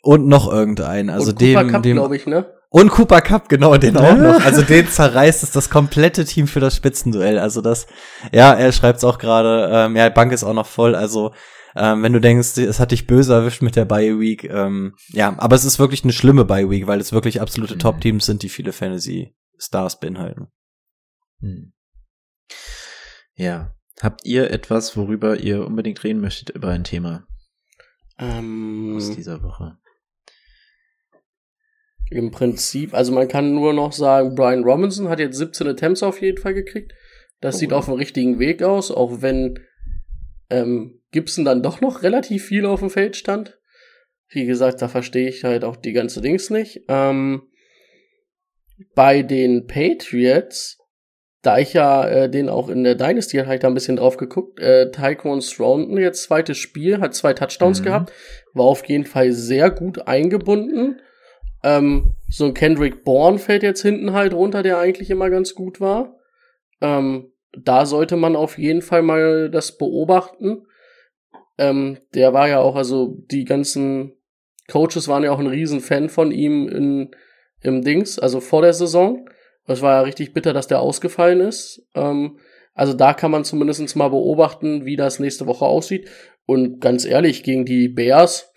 und noch irgendeinen. Also und dem, Cup, dem glaube ich, ne? Und Cooper Cup, genau, den auch <laughs> noch. Also den zerreißt es das komplette Team für das Spitzenduell. Also das, ja, er schreibt es auch gerade, ähm, ja, Bank ist auch noch voll. Also ähm, wenn du denkst, es hat dich böse erwischt mit der Bye Week, ähm, ja, aber es ist wirklich eine schlimme Bye Week, weil es wirklich absolute mhm. Top-Teams sind, die viele Fantasy-Stars beinhalten. Mhm. Ja. Habt ihr etwas, worüber ihr unbedingt reden möchtet über ein Thema? Ähm, aus dieser Woche. Im Prinzip, also man kann nur noch sagen, Brian Robinson hat jetzt 17 Attempts auf jeden Fall gekriegt. Das Oh, sieht auf dem richtigen Weg aus, auch wenn ähm, Gibson dann doch noch relativ viel auf dem Feld stand. Wie gesagt, da verstehe ich halt auch die ganze Dings nicht. Ähm, bei den Patriots, da ich ja äh, den auch in der Dynasty habe ich da ein bisschen drauf geguckt, äh, Tyquan Stroughton jetzt zweites Spiel, hat zwei Touchdowns Mhm. gehabt, war auf jeden Fall sehr gut eingebunden. Ähm, so ein Kendrick Bourne fällt jetzt hinten halt runter, der eigentlich immer ganz gut war. Ähm, da sollte man auf jeden Fall mal das beobachten. Ähm, der war ja auch, also die ganzen Coaches waren ja auch ein Riesenfan von ihm in, im Dings, also vor der Saison. Es war ja richtig bitter, dass der ausgefallen ist. Ähm, also da kann man zumindest mal beobachten, wie das nächste Woche aussieht. Und ganz ehrlich, gegen die Bears,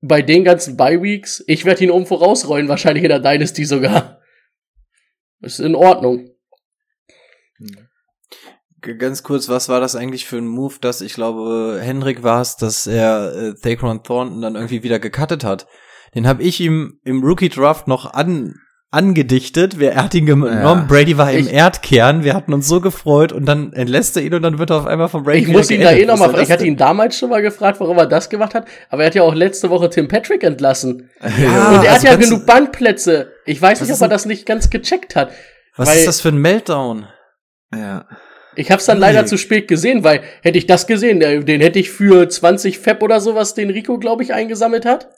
bei den ganzen Bye-Weeks, ich werde ihn um vorausrollen, wahrscheinlich in der Dynasty sogar. Ist in Ordnung. G- Ganz kurz, was war das eigentlich für ein Move, dass ich glaube, Hendrik war es, dass er äh, Thacron Thornton dann irgendwie wieder gecuttet hat? Den habe ich ihm im Rookie Draft noch an angedichtet. Wer er hat ihn genommen. Ja. Brady war im Ich- Erdkern. Wir hatten uns so gefreut und dann entlässt er ihn und dann wird er auf einmal von Brady Ich muss ihn da eh nochmal, soll ich hatte ihn damals schon mal gefragt, warum er das gemacht hat, aber er hat ja auch letzte Woche Tim Patrick entlassen. <laughs> Ja, und er hat also ja genug Bandplätze. Ich weiß nicht, ob er das nicht ganz gecheckt hat. Was weil- ist das für ein Meltdown? Ja. Ich hab's dann leider Nee. zu spät gesehen, weil hätte ich das gesehen, äh, den hätte ich für 20 Fab oder sowas, den Rico, glaube ich, eingesammelt hat.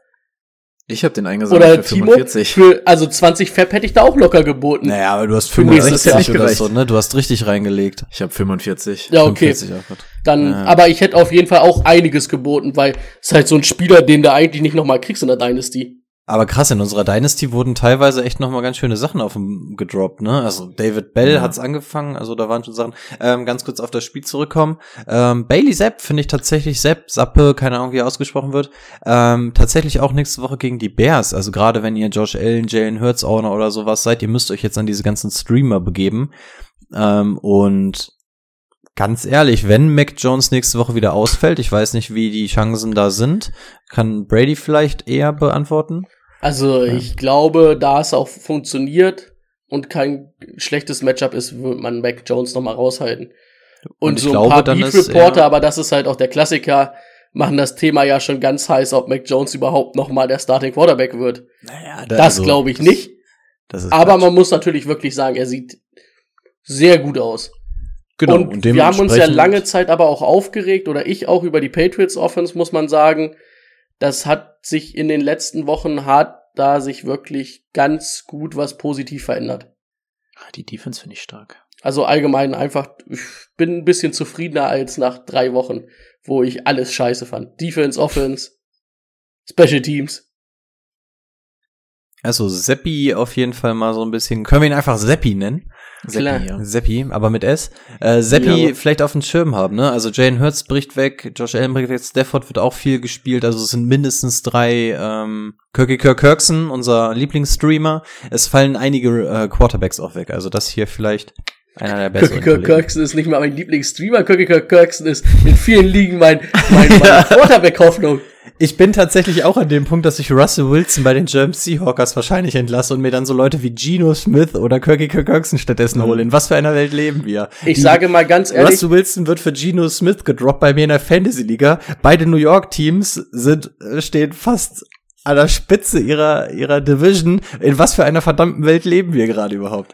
Ich habe den eingesammelt Oder für Timo. 45. Für, also 20 Fab hätte ich da auch locker geboten. Naja, aber du hast Für nächstes 65 Jahr. oder so, ne? Du hast richtig reingelegt. Ich habe 45. Ja, okay. 45 auch gut. Dann, Ja. aber ich hätte auf jeden Fall auch einiges geboten, weil es ist halt so ein Spieler, den du eigentlich nicht nochmal kriegst in der Dynasty. Aber krass, in unserer Dynasty wurden teilweise echt noch mal ganz schöne Sachen auf dem gedroppt, ne? Also David Bell Ja. hat's angefangen, also da waren schon Sachen. Ähm, ganz kurz auf das Spiel zurückkommen. Ähm, Bailey Zapp finde ich tatsächlich, Zapp, Sappe, keine Ahnung, wie er ausgesprochen wird, ähm, tatsächlich auch nächste Woche gegen die Bears. Also gerade wenn ihr Josh Allen, Jalen Hurts Owner oder sowas seid, ihr müsst euch jetzt an diese ganzen Streamer begeben. Ähm, und ganz ehrlich, wenn Mac Jones nächste Woche wieder ausfällt, ich weiß nicht, wie die Chancen da sind, kann Brady vielleicht eher beantworten. Also ich glaube, da es auch funktioniert und kein schlechtes Matchup ist, wird man Mac Jones nochmal raushalten. Und, Und ich so ein glaube, paar dann Beat ist Reporter, er- aber das ist halt auch der Klassiker, machen das Thema ja schon ganz heiß, ob Mac Jones überhaupt nochmal der Starting Quarterback wird. Naja, Das glaube ich nicht. Das ist Aber Quatsch. man muss natürlich wirklich sagen, er sieht sehr gut aus. genau, und, wir haben uns ja lange Zeit aber auch aufgeregt, oder ich auch über die Patriots Offense, muss man sagen. Das hat sich in den letzten Wochen hart da sich wirklich ganz gut was positiv verändert. Ah, Die Defense finde ich stark. Also allgemein einfach, ich bin ein bisschen zufriedener als nach drei Wochen, wo ich alles scheiße fand. Defense, Offense, Special Teams. Also Seppi auf jeden Fall mal so ein bisschen. Können wir ihn einfach Seppi nennen? Klar. Seppi, ja. Seppi, aber mit S. Äh, Seppi Ja. vielleicht auf dem Schirm haben, ne? Also Jane Hurts bricht weg, Josh Allen bricht weg, Stafford wird auch viel gespielt, also es sind mindestens drei, ähm, Kirky Kirk Kirkson, unser Lieblingsstreamer. Es fallen einige äh, Quarterbacks auch weg, also das hier vielleicht einer der besseren. Kirk Kirk Kollegen. Kirkson ist nicht mal mein Lieblingsstreamer. Kirk Kirk Kirkson ist in vielen Ligen mein, mein, meine <laughs> Quarterback-Hoffnung. Ich bin tatsächlich auch an dem Punkt, dass ich Russell Wilson bei den German Seahawkers wahrscheinlich entlasse und mir dann so Leute wie Geno Smith oder Kirky Kirk Kirkson stattdessen hole. In was für einer Welt leben wir? Ich Die- sage mal ganz ehrlich, Russell Wilson wird für Geno Smith gedroppt bei mir in der Fantasy-Liga. Beide New York-Teams sind, äh, stehen fast an der Spitze ihrer, ihrer Division. In was für einer verdammten Welt leben wir gerade überhaupt?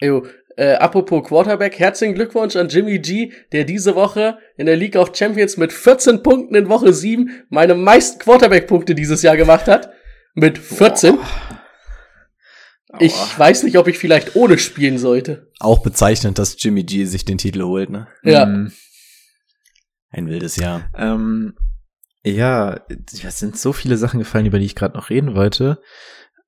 Jo, äh, apropos Quarterback, herzlichen Glückwunsch an Jimmy G, der diese Woche in der League of Champions mit 14 Punkten in Woche 7 meine meisten Quarterback-Punkte dieses Jahr gemacht hat. Mit 14. Ich weiß nicht, ob ich vielleicht ohne spielen sollte. Auch bezeichnend, dass Jimmy G sich den Titel holt, ne? Ja. Mm, Ein wildes Jahr. Ähm, ja, es sind so viele Sachen gefallen, über die ich gerade noch reden wollte.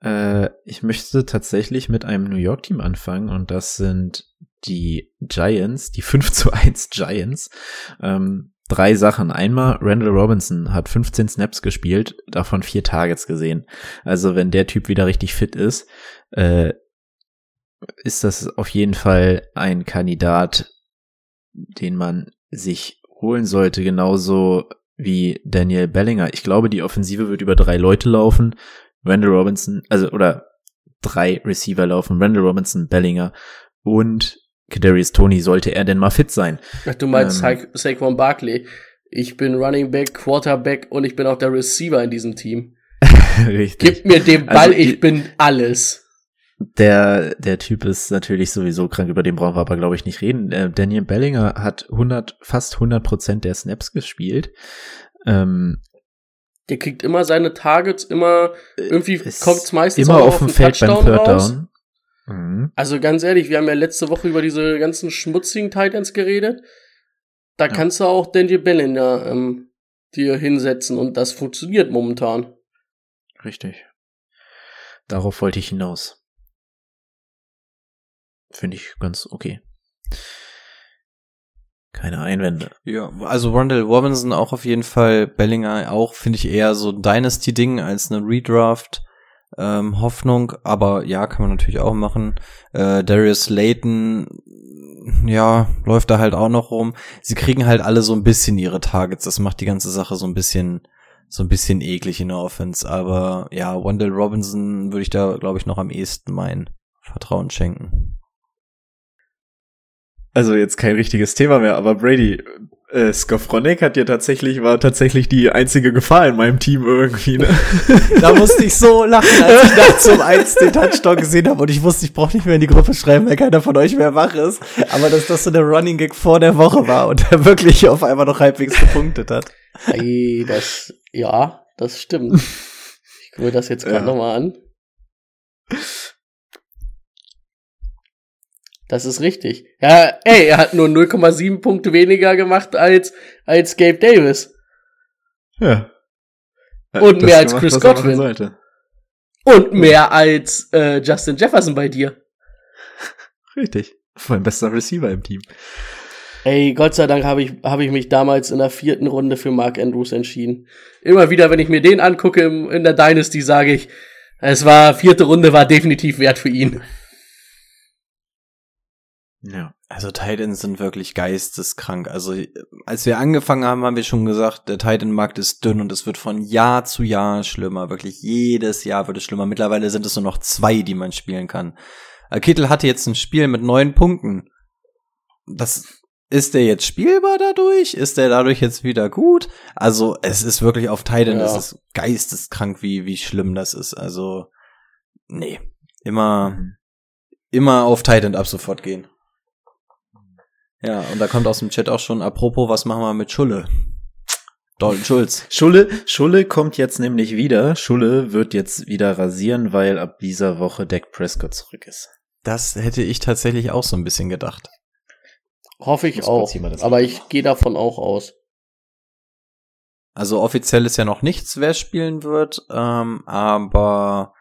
Äh, ich möchte tatsächlich mit einem New York Team anfangen und das sind die Giants, die <laughs> 5 zu 1 Giants. Ähm, drei Sachen. Einmal, Randall Robinson hat 15 Snaps gespielt, davon vier Targets gesehen. Also wenn der Typ wieder richtig fit ist, äh, ist das auf jeden Fall ein Kandidat, den man sich holen sollte. Genauso wie Daniel Bellinger. Ich glaube, die Offensive wird über drei Leute laufen. Randall Robinson, also oder drei Receiver laufen. Randall Robinson, Bellinger und Kadarius Tony sollte er denn mal fit sein. Ach, du meinst Ähm. Sa Saquon Barkley. Ich bin Running Back, Quarterback und ich bin auch der Receiver in diesem Team. <laughs> Richtig. Gib mir den Ball, Also, ich bin alles. Der, der Typ ist natürlich sowieso krank, über den brauchen wir aber, glaube ich, nicht reden. Äh, Daniel Bellinger hat 100, fast 100 Prozent der Snaps gespielt. Ähm, Der kriegt immer seine Targets, immer irgendwie ist kommt's meistens immer auf dem Feld beim Touchdown Third raus. Down. Mhm. Also ganz ehrlich, wir haben ja letzte Woche über diese ganzen schmutzigen Titans geredet. Da Ja. kannst du auch Daniel Bellinger ähm, dir hinsetzen und das funktioniert momentan. Richtig. Darauf wollte ich hinaus. Finde ich ganz okay. Keine Einwände. Ja, also Rondell Robinson auch auf jeden Fall, Bellinger auch, finde ich eher so ein Dynasty-Ding als eine Redraft. Ähm, Hoffnung, aber ja, kann man natürlich auch machen. Äh, Darius Layton, ja, läuft da halt auch noch rum. Sie kriegen halt alle so ein bisschen ihre Targets. Das macht die ganze Sache so ein bisschen, so ein bisschen eklig in der Offense. Aber ja, Wendell Robinson würde ich da, glaube ich, noch am ehesten mein Vertrauen schenken. Also jetzt kein richtiges Thema mehr, aber Brady, äh, Skowronek hat ja tatsächlich, war tatsächlich die einzige Gefahr in meinem Team irgendwie, ne? <laughs> Da musste ich so lachen, als ich nachts um eins den Touchdown gesehen habe und ich wusste, ich brauche nicht mehr in die Gruppe schreiben, weil keiner von euch mehr wach ist. Aber dass das so der Running Gag vor der Woche war und er wirklich auf einmal noch halbwegs gepunktet hat. Ey, das, ja, das stimmt. Ich gucke mir das jetzt gerade Ja. nochmal an. Das ist richtig. Ja, ey, er hat nur 0,7 Punkte weniger gemacht als, als Gabe Davis. Ja. Und Das mehr als Chris Godwin. Und mehr als äh, Justin Jefferson bei dir. <laughs> Richtig. Mein bester Receiver im Team. Ey, Gott sei Dank habe ich, habe ich mich damals in der vierten Runde für Mark Andrews entschieden. Immer wieder, wenn ich mir den angucke im, in der Dynasty, sage ich, es war, vierte Runde war definitiv wert für ihn. Ja. Also Titans sind wirklich geisteskrank. Also als wir angefangen haben, haben wir schon gesagt, der Titan-Markt ist dünn und es wird von Jahr zu Jahr schlimmer. Wirklich jedes Jahr wird es schlimmer. Mittlerweile sind es nur noch zwei, die man spielen kann. Äh, Kittel hatte jetzt ein Spiel mit neun Punkten. Das ist der jetzt spielbar dadurch? Ist der dadurch jetzt wieder gut? Also es ist wirklich auf Titan, Ja. es ist geisteskrank, wie wie schlimm das ist. Also nee, immer immer auf Titan ab sofort gehen. Ja, und da kommt aus dem Chat auch schon, apropos, was machen wir mit Schulle? Dalton Schulz. <laughs> Schulle, Schulle kommt jetzt nämlich wieder. Schulle wird jetzt wieder rasieren, weil ab dieser Woche Dak Prescott zurück ist. Das hätte ich tatsächlich auch so ein bisschen gedacht. Hoffe ich Muss auch. Aber ich gehe davon auch aus. Also offiziell ist ja noch nichts, wer spielen wird, ähm, aber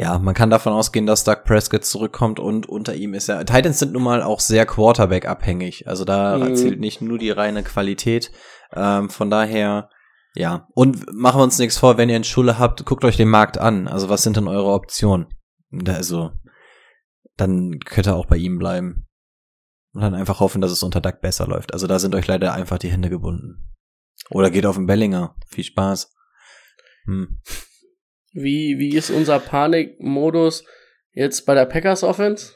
ja, man kann davon ausgehen, dass Doug Prescott zurückkommt und unter ihm ist er. Titans sind nun mal auch sehr Quarterback-abhängig. Also da Mhm. zählt nicht nur die reine Qualität. Ähm, von daher, ja. Und machen wir uns nichts vor, wenn ihr einen Schule habt, guckt euch den Markt an. Also was sind denn eure Optionen? Also, dann könnt ihr auch bei ihm bleiben. Und dann einfach hoffen, dass es unter Doug besser läuft. Also da sind euch leider einfach die Hände gebunden. Oder geht auf den Bellinger. Viel Spaß. Hm. Wie, wie ist unser Panikmodus jetzt bei der Packers Offense?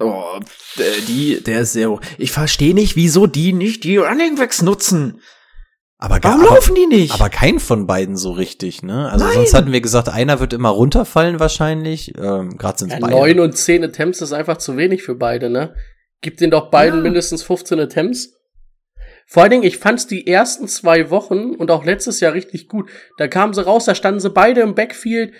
Oh, der, die, der ist sehr hoch. Ich verstehe nicht, wieso die nicht die Running Backs nutzen. Aber, Warum aber, laufen die nicht? aber kein von beiden so richtig, ne? Also Nein. sonst hatten wir gesagt, einer wird immer runterfallen wahrscheinlich. Ähm, Gerade sind es Ja, beide. neun und zehn Attempts ist einfach zu wenig für beide, ne? Gib den doch beiden Ja. mindestens 15 Attempts. Vor allen Dingen, ich fand's die ersten zwei Wochen und auch letztes Jahr richtig gut. Da kamen sie raus, da standen sie beide im Backfield.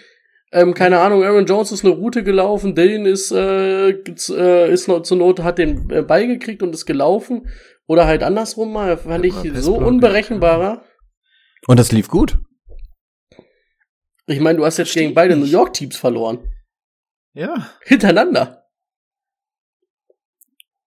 Ähm, keine Ahnung, Aaron Jones ist eine Route gelaufen, Dylan ist, äh, äh, ist noch zur Not, hat den äh, Ball gekriegt und ist gelaufen. Oder halt andersrum mal, fand ich so unberechenbarer. Und das lief gut. Ich meine, du hast jetzt gegen beide New York Teams verloren. Ja. Hintereinander.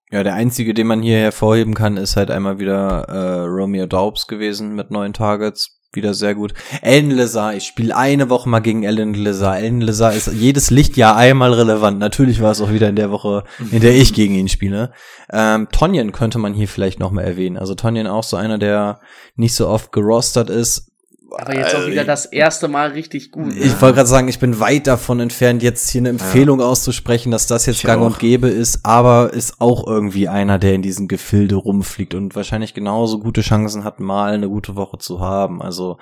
Ja, der einzige, den man hier hervorheben kann, ist halt einmal wieder äh, Romeo Daubs gewesen mit neun Targets. wieder sehr gut. Alan Lazar, ich spiele eine Woche mal gegen Alan Lazar. Alan Lazar ist jedes Lichtjahr einmal relevant. Natürlich war es auch wieder in der Woche, in der ich gegen ihn spiele. Ähm, Tonjen könnte man hier vielleicht noch mal erwähnen. Also Tonjen auch so einer, der nicht so oft gerostert ist. Aber jetzt auch wieder das erste Mal richtig gut. Ich wollte gerade sagen, ich bin weit davon entfernt, jetzt hier eine Empfehlung auszusprechen, dass das jetzt Ich gang auch. und gäbe ist, aber ist auch irgendwie einer, der in diesem Gefilde rumfliegt und wahrscheinlich genauso gute Chancen hat, mal eine gute Woche zu haben. Also,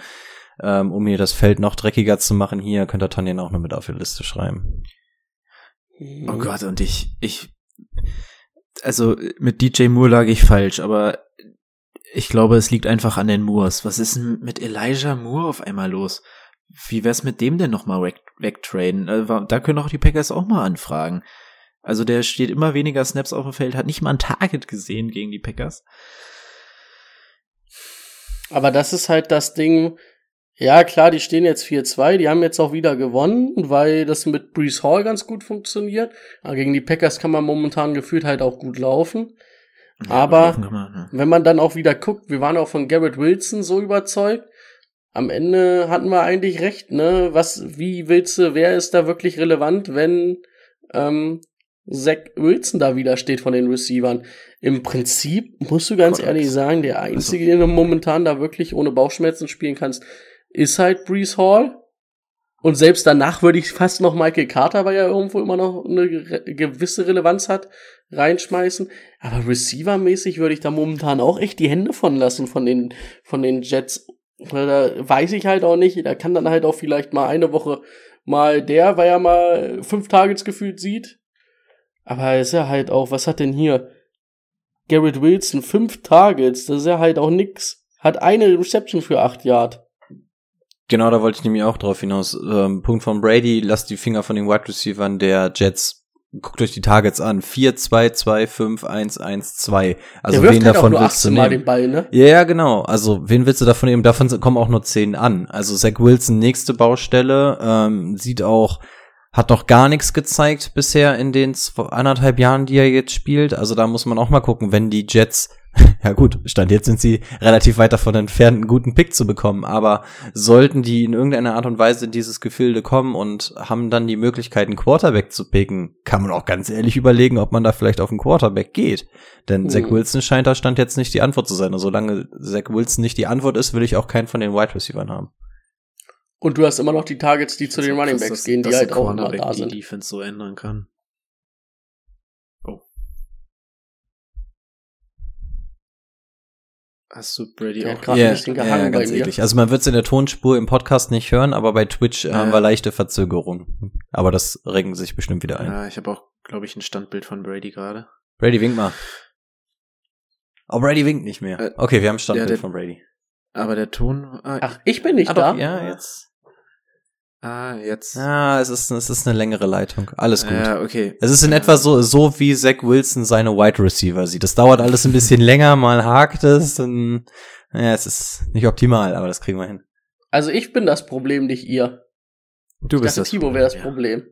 ähm, um mir das Feld noch dreckiger zu machen, hier könnt ihr Tonjen auch noch mit auf die Liste schreiben. Oh Gott, und ich, ich, also mit DJ Moore lag ich falsch, aber ich glaube, es liegt einfach an den Moores. Was ist denn mit Elijah Moore auf einmal los? Wie wär's mit dem denn nochmal weg, wegtraden? Äh, Da können auch die Packers auch mal anfragen. Also der steht immer weniger Snaps auf dem Feld, hat nicht mal ein Target gesehen gegen die Packers. Aber das ist halt das Ding. Ja, klar, die stehen jetzt 4-2, die haben jetzt auch wieder gewonnen, weil das mit Brees Hall ganz gut funktioniert. Aber gegen die Packers kann man momentan gefühlt halt auch gut laufen. Aber man, ne? wenn man dann auch wieder guckt, wir waren auch von Garrett Wilson so überzeugt. Am Ende hatten wir eigentlich recht, ne? Was, wie willst du, wer ist da wirklich relevant, wenn ähm, Zach Wilson da wieder steht von den Receivern? Im Prinzip musst du ganz Correct. ehrlich sagen, der einzige, den du momentan da wirklich ohne Bauchschmerzen spielen kannst, ist halt Brees Hall. Und selbst danach würde ich fast noch Michael Carter, weil er irgendwo immer noch eine gewisse Relevanz hat, reinschmeißen. Aber Receiver-mäßig würde ich da momentan auch echt die Hände von lassen von den, von den Jets. Weil Da weiß ich halt auch nicht. Da kann dann halt auch vielleicht mal eine Woche mal der, weil er mal fünf Targets gefühlt sieht. Aber ist ja halt auch, was hat denn hier? Garrett Wilson, fünf Targets, das ist ja halt auch nix. Hat eine Reception für acht Yard. Genau, da wollte ich nämlich auch drauf hinaus. Ähm, Punkt von Brady, lasst die Finger von den Wide Receivern der Jets. Guckt euch die Targets an. 4, 2, 2, 5, 1, 1, 2. Also wen halt davon willst du 18 Mal nehmen? Ball, ne? Ja, ja, genau. Also, wen willst du davon nehmen? Davon kommen auch nur zehn an. Also, Zach Wilson, nächste Baustelle, ähm, sieht auch, hat noch gar nichts gezeigt bisher in den zwei, anderthalb Jahren, die er jetzt spielt. Also, da muss man auch mal gucken, wenn die Jets, <laughs> ja gut, Stand jetzt sind sie relativ weit davon entfernt, einen guten Pick zu bekommen. Aber sollten die in irgendeiner Art und Weise in dieses Gefilde kommen und haben dann die Möglichkeit, einen Quarterback zu picken, kann man auch ganz ehrlich überlegen, ob man da vielleicht auf einen Quarterback geht. Denn Mhm. Zach Wilson scheint da Stand jetzt nicht die Antwort zu sein. Und solange Zach Wilson nicht die Antwort ist, will ich auch keinen von den Wide Receivers haben. Und du hast immer noch die Targets, die zu den Running Backs gehen, die halt auch immer da die sind. Defense so ändern kann. Hast du Brady Der auch grad ein bisschen gehangen bei ganz mir. eklig. Also man wird es in der Tonspur im Podcast nicht hören, aber bei Twitch äh, Ja, haben wir leichte Verzögerung. Aber das regen sich bestimmt wieder ein. Ja, ich habe auch, glaube ich, ein Standbild von Brady gerade. Brady, wink mal. Oh, Brady winkt nicht mehr. Äh, Okay, wir haben ein Standbild der- von Brady. Aber der Ton. Ah, Ach, ich bin nicht Ah, da. doch, ja, jetzt. Ah jetzt. Ja, es ist, es ist eine längere Leitung. Alles gut. Ja, okay. Es ist in etwa so, so wie Zach Wilson seine Wide Receiver sieht. Das dauert alles ein bisschen <laughs> länger, mal hakt es, dann, ja, es ist nicht optimal, aber das kriegen wir hin. Also ich bin das Problem, nicht ihr. Du Ich bist dachte, das Timo wäre das ja. Problem.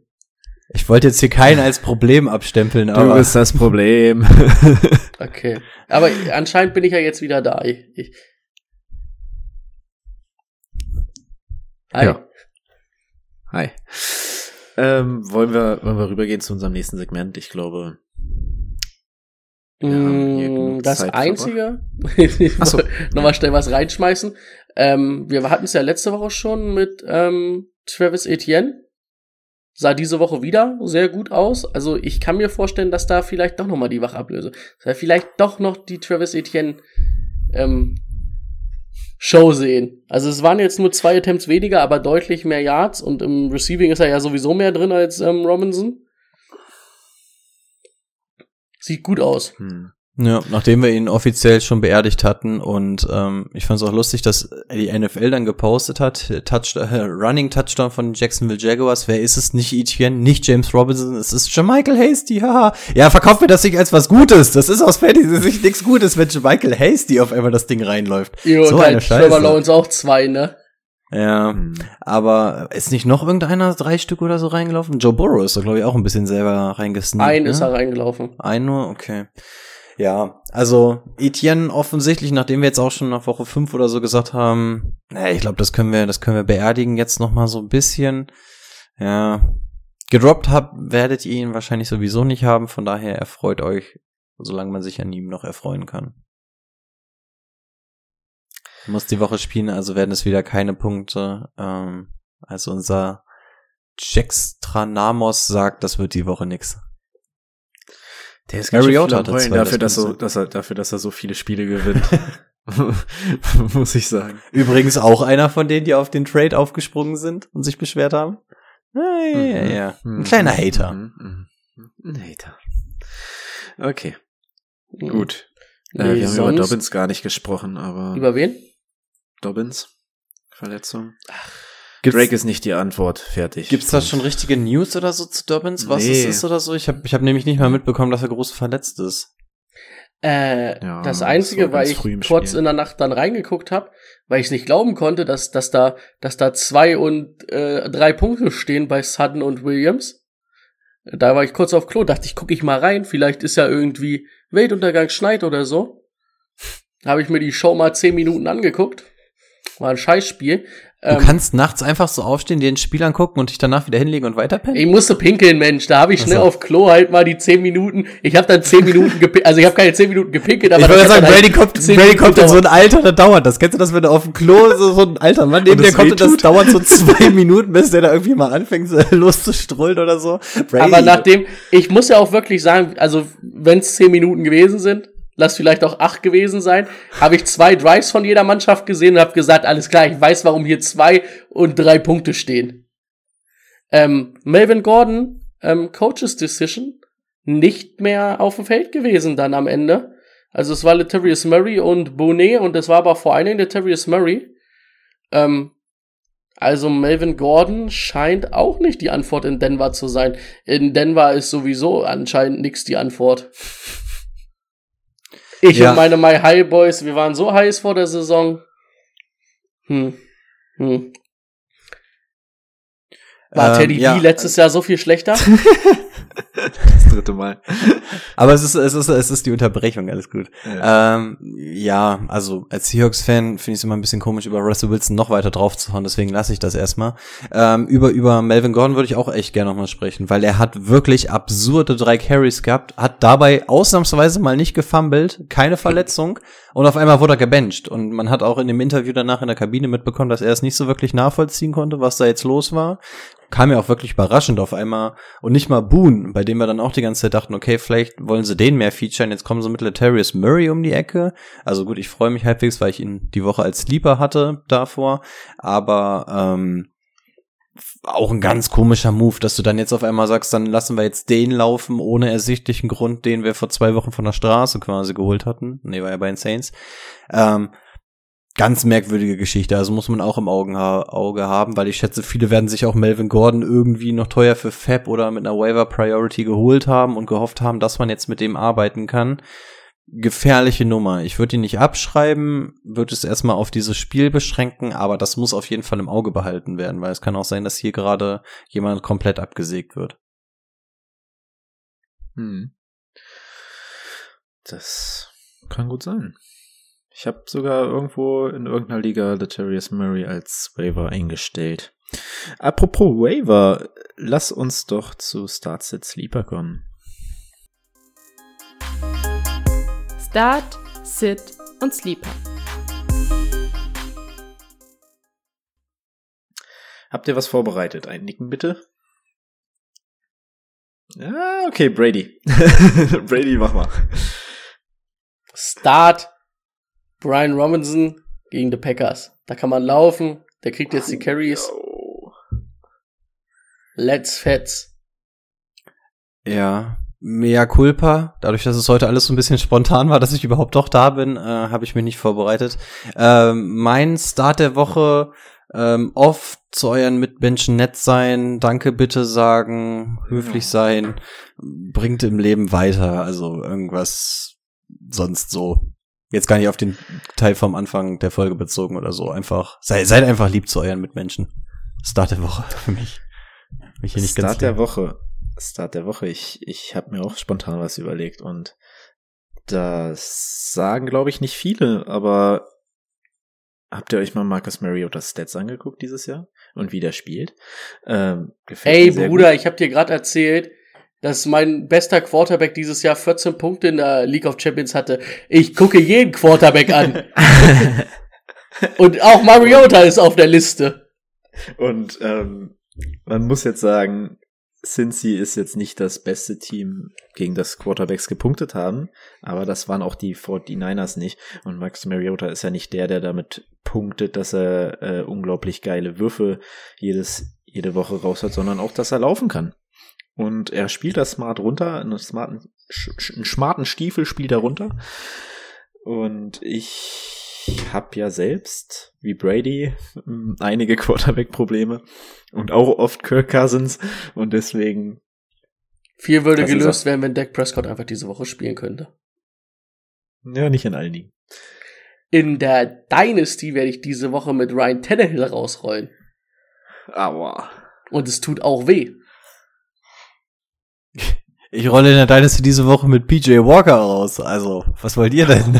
Ich wollte jetzt hier keinen als Problem abstempeln, Du aber bist das Problem. <laughs> Okay. Aber anscheinend bin ich ja jetzt wieder da. Ich, ich. Hi. Ja. Hi. Ähm, wollen wir, wollen wir rübergehen zu unserem nächsten Segment? Ich glaube. Mm, Das Zeit Einzige, <laughs> ich so. <laughs> nochmal schnell was reinschmeißen. Ähm, wir hatten es ja letzte Woche schon mit ähm, Travis Etienne. Sah diese Woche wieder sehr gut aus. Also ich kann mir vorstellen, dass da vielleicht doch nochmal die Wachablöse. Dass vielleicht doch noch die Travis Etienne ähm, Show sehen. Also es waren jetzt nur zwei Attempts weniger, aber deutlich mehr Yards und im Receiving ist er ja sowieso mehr drin als ähm, Robinson. Sieht gut aus. Hm. Ja, nachdem wir ihn offiziell schon beerdigt hatten und ähm, ich fand es auch lustig, dass die NFL dann gepostet hat, Touch, äh, Running Touchdown von Jacksonville Jaguars, wer ist es? Nicht Etienne, nicht James Robinson, es ist Jermichael Hasty, haha. Ja, verkauft mir das nicht als was Gutes, das ist aus Fantasy nichts Gutes, wenn Jermichael Hasty auf einmal das Ding reinläuft. Jo, so eine halt Trevor Scheiße. Lawrence auch zwei, ne? Ja, aber ist nicht noch irgendeiner drei Stück oder so reingelaufen? Joe Burrow ist da, glaube ich, auch ein bisschen selber reingesneakt. Ein ne? ist er reingelaufen. Ein nur, okay. Ja, also Etienne offensichtlich, nachdem wir jetzt auch schon nach Woche 5 oder so gesagt haben, naja, ich glaube, das können wir, das können wir beerdigen jetzt noch mal so ein bisschen. Ja, gedroppt habt, werdet ihr ihn wahrscheinlich sowieso nicht haben, von daher erfreut euch, solange man sich an ihm noch erfreuen kann. Muss die Woche spielen, also werden es wieder keine Punkte. Ähm, also unser Jackstranamos sagt, das wird die Woche nix. Der ist ganz schön Mariota hat Heulen dafür, das dass, so, dass er, dafür, dass er so viele Spiele gewinnt. <laughs> <laughs> Muss ich sagen. Übrigens auch einer von denen, die auf den Trade aufgesprungen sind und sich beschwert haben. Ja, ja, ja, ja. Ein Mhm. kleiner Hater. Mhm. Mhm. Ein Hater. Okay, Mhm. gut. Nee, äh, wir haben über Dobbins gar nicht gesprochen, aber Über wen? Dobbins? Verletzung? Gibt's, Drake ist nicht die Antwort. Fertig. gibt's da schon richtige News oder so zu Dobbins? Was Nee. es ist oder so? Ich habe ich hab nämlich nicht mal mitbekommen, dass er groß verletzt ist. Äh, Ja, das Einzige, weil ich kurz Spiel. in der Nacht dann reingeguckt habe, weil ich es nicht glauben konnte, dass, dass, da, dass da zwei und äh, drei Punkte stehen bei Sutton und Williams. Da war ich kurz auf Klo, dachte ich, gucke ich mal rein, vielleicht ist ja irgendwie Weltuntergang schneit oder so. Habe ich mir die Show mal zehn Minuten angeguckt. War ein Scheißspiel. Du Ähm, kannst nachts einfach so aufstehen, dir ein Spiel angucken und dich danach wieder hinlegen und weiterpennen? Ich musste pinkeln, Mensch. Da habe ich schnell Ach so. auf Klo halt mal die zehn Minuten. Ich habe dann zehn Minuten gepinkelt. Also ich habe keine zehn Minuten gepinkelt, aber ich wollte das sagen, Brady halt kommt, Brady kommt in so ein Alter, da dauert das. Kennst du das, wenn du auf dem Klo so, so ein alter Mann neben Und dir kommt und das dauert so zwei Minuten, bis der da irgendwie mal anfängt, so <laughs> loszustrollen oder so? Brady. Aber nachdem, ich muss ja auch wirklich sagen, also wenn es zehn Minuten gewesen sind, lass vielleicht auch acht gewesen sein, habe ich zwei Drives von jeder Mannschaft gesehen und habe gesagt, alles klar, ich weiß, warum hier zwei und drei Punkte stehen. Ähm, Melvin Gordon, ähm, Coaches Decision, nicht mehr auf dem Feld gewesen dann am Ende. Also es war Latavius Murray und Bonet und es war aber vor allen Dingen Latavius Murray. Ähm, also Melvin Gordon scheint auch nicht die Antwort in Denver zu sein. In Denver ist sowieso anscheinend nix die Antwort. Ich Ja. und meine My High Boys, wir waren so heiß vor der Saison. Hm. Hm. War Ähm, Teddy ja. B letztes Jahr so viel schlechter? <laughs> das dritte Mal. Aber es ist, es ist, es ist die Unterbrechung, alles gut. Ja. Ähm, ja, also als Seahawks-Fan finde ich es immer ein bisschen komisch, über Russell Wilson noch weiter drauf zu hauen, deswegen lasse ich das erstmal. Ähm, über, über Melvin Gordon würde ich auch echt gerne nochmal sprechen, weil er hat wirklich absurde drei Carries gehabt, hat dabei ausnahmsweise mal nicht gefumbled, keine Verletzung und auf einmal wurde er gebencht. Und man hat auch in dem Interview danach in der Kabine mitbekommen, dass er es nicht so wirklich nachvollziehen konnte, was da jetzt los war. Kam ja auch wirklich überraschend auf einmal. Und nicht mal Boone, bei dem wir dann auch die ganze Zeit dachten, okay, vielleicht wollen sie den mehr featuren. Jetzt kommen sie mit Letarius Murray um die Ecke. Also gut, ich freue mich halbwegs, weil ich ihn die Woche als Sleeper hatte davor. Aber ähm, auch ein ganz komischer Move, dass du dann jetzt auf einmal sagst, dann lassen wir jetzt den laufen, ohne ersichtlichen Grund, den wir vor zwei Wochen von der Straße quasi geholt hatten. Nee, war ja bei den Saints. Ähm, ganz merkwürdige Geschichte, also muss man auch im Augen ha Auge haben, weil ich schätze, viele werden sich auch Melvin Gordon irgendwie noch teuer für Fab oder mit einer Waiver Priority geholt haben und gehofft haben, dass man jetzt mit dem arbeiten kann. Gefährliche Nummer. Ich würde ihn nicht abschreiben, würde es erstmal auf dieses Spiel beschränken, aber das muss auf jeden Fall im Auge behalten werden, weil es kann auch sein, dass hier gerade jemand komplett abgesägt wird. Hm. Das kann gut sein. Ich habe sogar irgendwo in irgendeiner Liga Letarius Murray als Waiver eingestellt. Apropos Waiver, lass uns doch zu Start Set Sleeper kommen. Start, Sit und Sleeper. Habt ihr was vorbereitet? Ein Nicken bitte? Ja, okay, Brady. <laughs> Brady, mach mal. Start Brian Robinson gegen die Packers. Da kann man laufen. Der kriegt jetzt die Carries. Let's Fets. Ja, mea culpa. Dadurch, dass es heute alles so ein bisschen spontan war, dass ich überhaupt doch da bin, äh, habe ich mich nicht vorbereitet. Ähm, mein Start der Woche, ähm, oft zu euren Mitmenschen nett sein, danke bitte sagen, höflich sein, bringt im Leben weiter. Also irgendwas sonst so. Jetzt gar nicht auf den Teil vom Anfang der Folge bezogen oder so. Einfach, sei, seid einfach lieb zu euren Mitmenschen. Start der Woche für mich. Mich hier nicht ganz Start der Woche. Start der Woche. Ich, ich habe mir auch spontan was überlegt und Das sagen, glaube ich, nicht viele, aber habt ihr euch mal Marcus Mariotas Stats angeguckt dieses Jahr und wie der spielt? Ähm, gefällt Ey, mir sehr Bruder, gut. ich habe dir gerade erzählt, dass mein bester Quarterback dieses Jahr 14 Punkte in der League of Champions hatte. Ich gucke jeden Quarterback an. <laughs> Und auch Mariota ist auf der Liste. Und ähm, man muss jetzt sagen, Cincy ist jetzt nicht das beste Team, gegen das Quarterbacks gepunktet haben, aber das waren auch die 49ers nicht. Und Max Mariota ist ja nicht der, der damit punktet, dass er äh, unglaublich geile Würfe jedes, jede Woche raus hat, sondern auch, dass er laufen kann. Und er spielt das smart runter, einen smarten, einen smarten Stiefel spielt er runter. Und ich habe ja selbst, wie Brady, <laughs> einige Quarterback-Probleme und auch oft Kirk Cousins und deswegen, Viel würde gelöst werden, wenn Dak Prescott einfach diese Woche spielen könnte. ja, nicht in allen Ligen. In der Dynasty werde ich diese Woche mit Ryan Tannehill rausrollen. Aua. Und es tut auch weh. Ich rolle in der Dynasty diese Woche mit PJ Walker raus. Also, was wollt ihr denn? <laughs>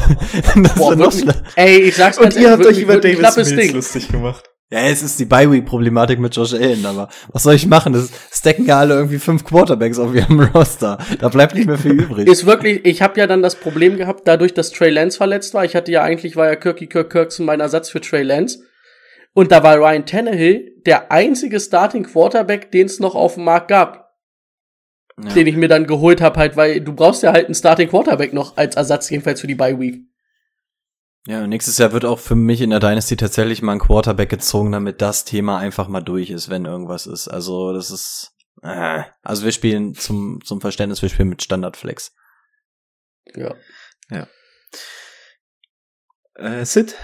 Boah, ist noch wirklich, ey, ich sag's ganz ehrlich, wirklich, wird ein knappes Ding. lustig gemacht. ja, es ist die Bye-Week-Problematik mit Josh Allen, aber was soll ich machen? Das stacken ja alle irgendwie fünf Quarterbacks auf ihrem <laughs> Roster. Da bleibt nicht mehr viel übrig. Ist wirklich, ich habe ja dann das Problem gehabt, dadurch, dass Trey Lance verletzt war. Ich hatte ja eigentlich, war ja Kirky Kirk Kirkson mein Ersatz für Trey Lance. Und da war Ryan Tannehill der einzige Starting Quarterback, den es noch auf dem Markt gab. Ja. Den ich mir dann geholt habe, halt, weil du brauchst ja halt einen Starting Quarterback noch als Ersatz, jedenfalls für die Bye Week. Ja, und nächstes Jahr wird auch für mich in der Dynasty tatsächlich mal ein Quarterback gezogen, damit das Thema einfach mal durch ist, wenn irgendwas ist. Also, das ist, äh, also wir spielen zum, zum Verständnis, wir spielen mit Standardflex. Ja. Äh, Sid?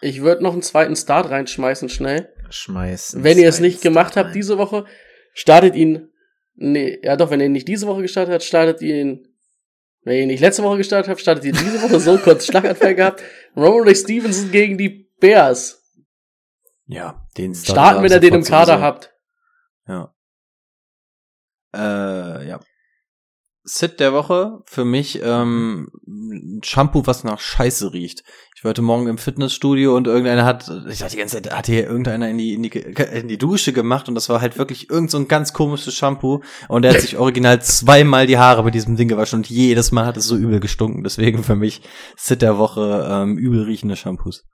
Ich würde noch einen zweiten Start reinschmeißen, schnell. Schmeißen. Wenn ihr es nicht gemacht habt diese Woche, startet ihn. Nee, ja doch, wenn ihr nicht diese Woche gestartet habt, startet ihr ihn. Wenn ihr nicht letzte Woche gestartet habt, startet ihr diese Woche so kurz Schlaganfall gehabt. <laughs> Roman Stevenson gegen die Bears. Ja, den Starten, wenn ihr den im Kader habt. Ja. Äh, ja. Sit der Woche für mich ähm, ein Shampoo, was nach Scheiße riecht. Ich war heute Morgen im Fitnessstudio und irgendeiner hat, ich dachte die ganze Zeit, hat hier irgendeiner in die, in die in die Dusche gemacht und das war halt wirklich irgend so ein ganz komisches Shampoo und er hat sich original zweimal die Haare mit diesem Ding gewaschen und jedes Mal hat es so übel gestunken. Deswegen für mich Sit der Woche ähm, übel riechende Shampoos.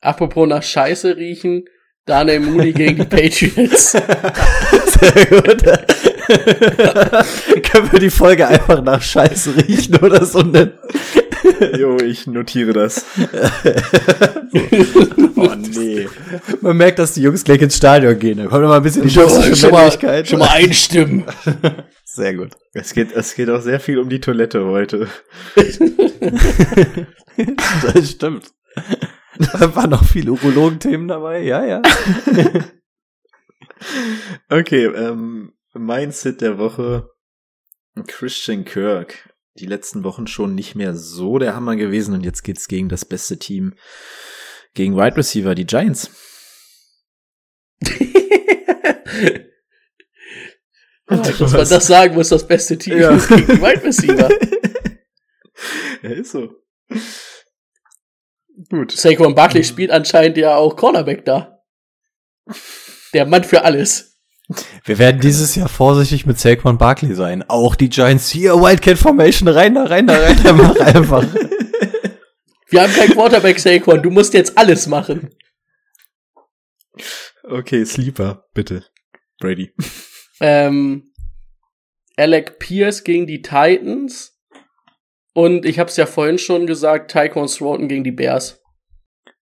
Apropos nach Scheiße riechen, Daniel Mooney gegen die <laughs> Patriots. Sehr gut. <laughs> Können wir die Folge einfach nach Scheiße riechen oder so nennen? Jo, ich notiere das. <laughs> oh nee. Man merkt, dass die Jungs gleich ins Stadion gehen. Da kommt noch mal ein bisschen die toxische schon mal-. Schon mal einstimmen. <laughs> Sehr gut. Es geht, es geht auch sehr viel um die Toilette heute. Das stimmt. Da waren noch viele Urologenthemen dabei. Ja, ja. Okay, ähm, mein Sit der Woche, Christian Kirk. Die letzten Wochen schon nicht mehr so der Hammer gewesen und jetzt geht's gegen das beste Team, gegen Wide Receiver, die Giants. Dass <laughs> man das sagen muss, das beste Team Ja. ist <laughs> gegen die Wide Receiver. <laughs> ja, ist so. Gut. Saquon Barkley spielt anscheinend ja auch Cornerback da. Der Mann für alles. Wir werden dieses Jahr vorsichtig mit Saquon Barkley sein. Auch die Giants hier, Wildcat Formation, rein da, rein da, rein da, mach einfach. Wir haben keinen Quarterback, Saquon. Du musst jetzt alles machen. Okay, Sleeper, bitte. Brady. Ähm, Alec Pierce gegen die Titans. Und ich habe es ja vorhin schon gesagt, Tyquan Thornton gegen die Bears.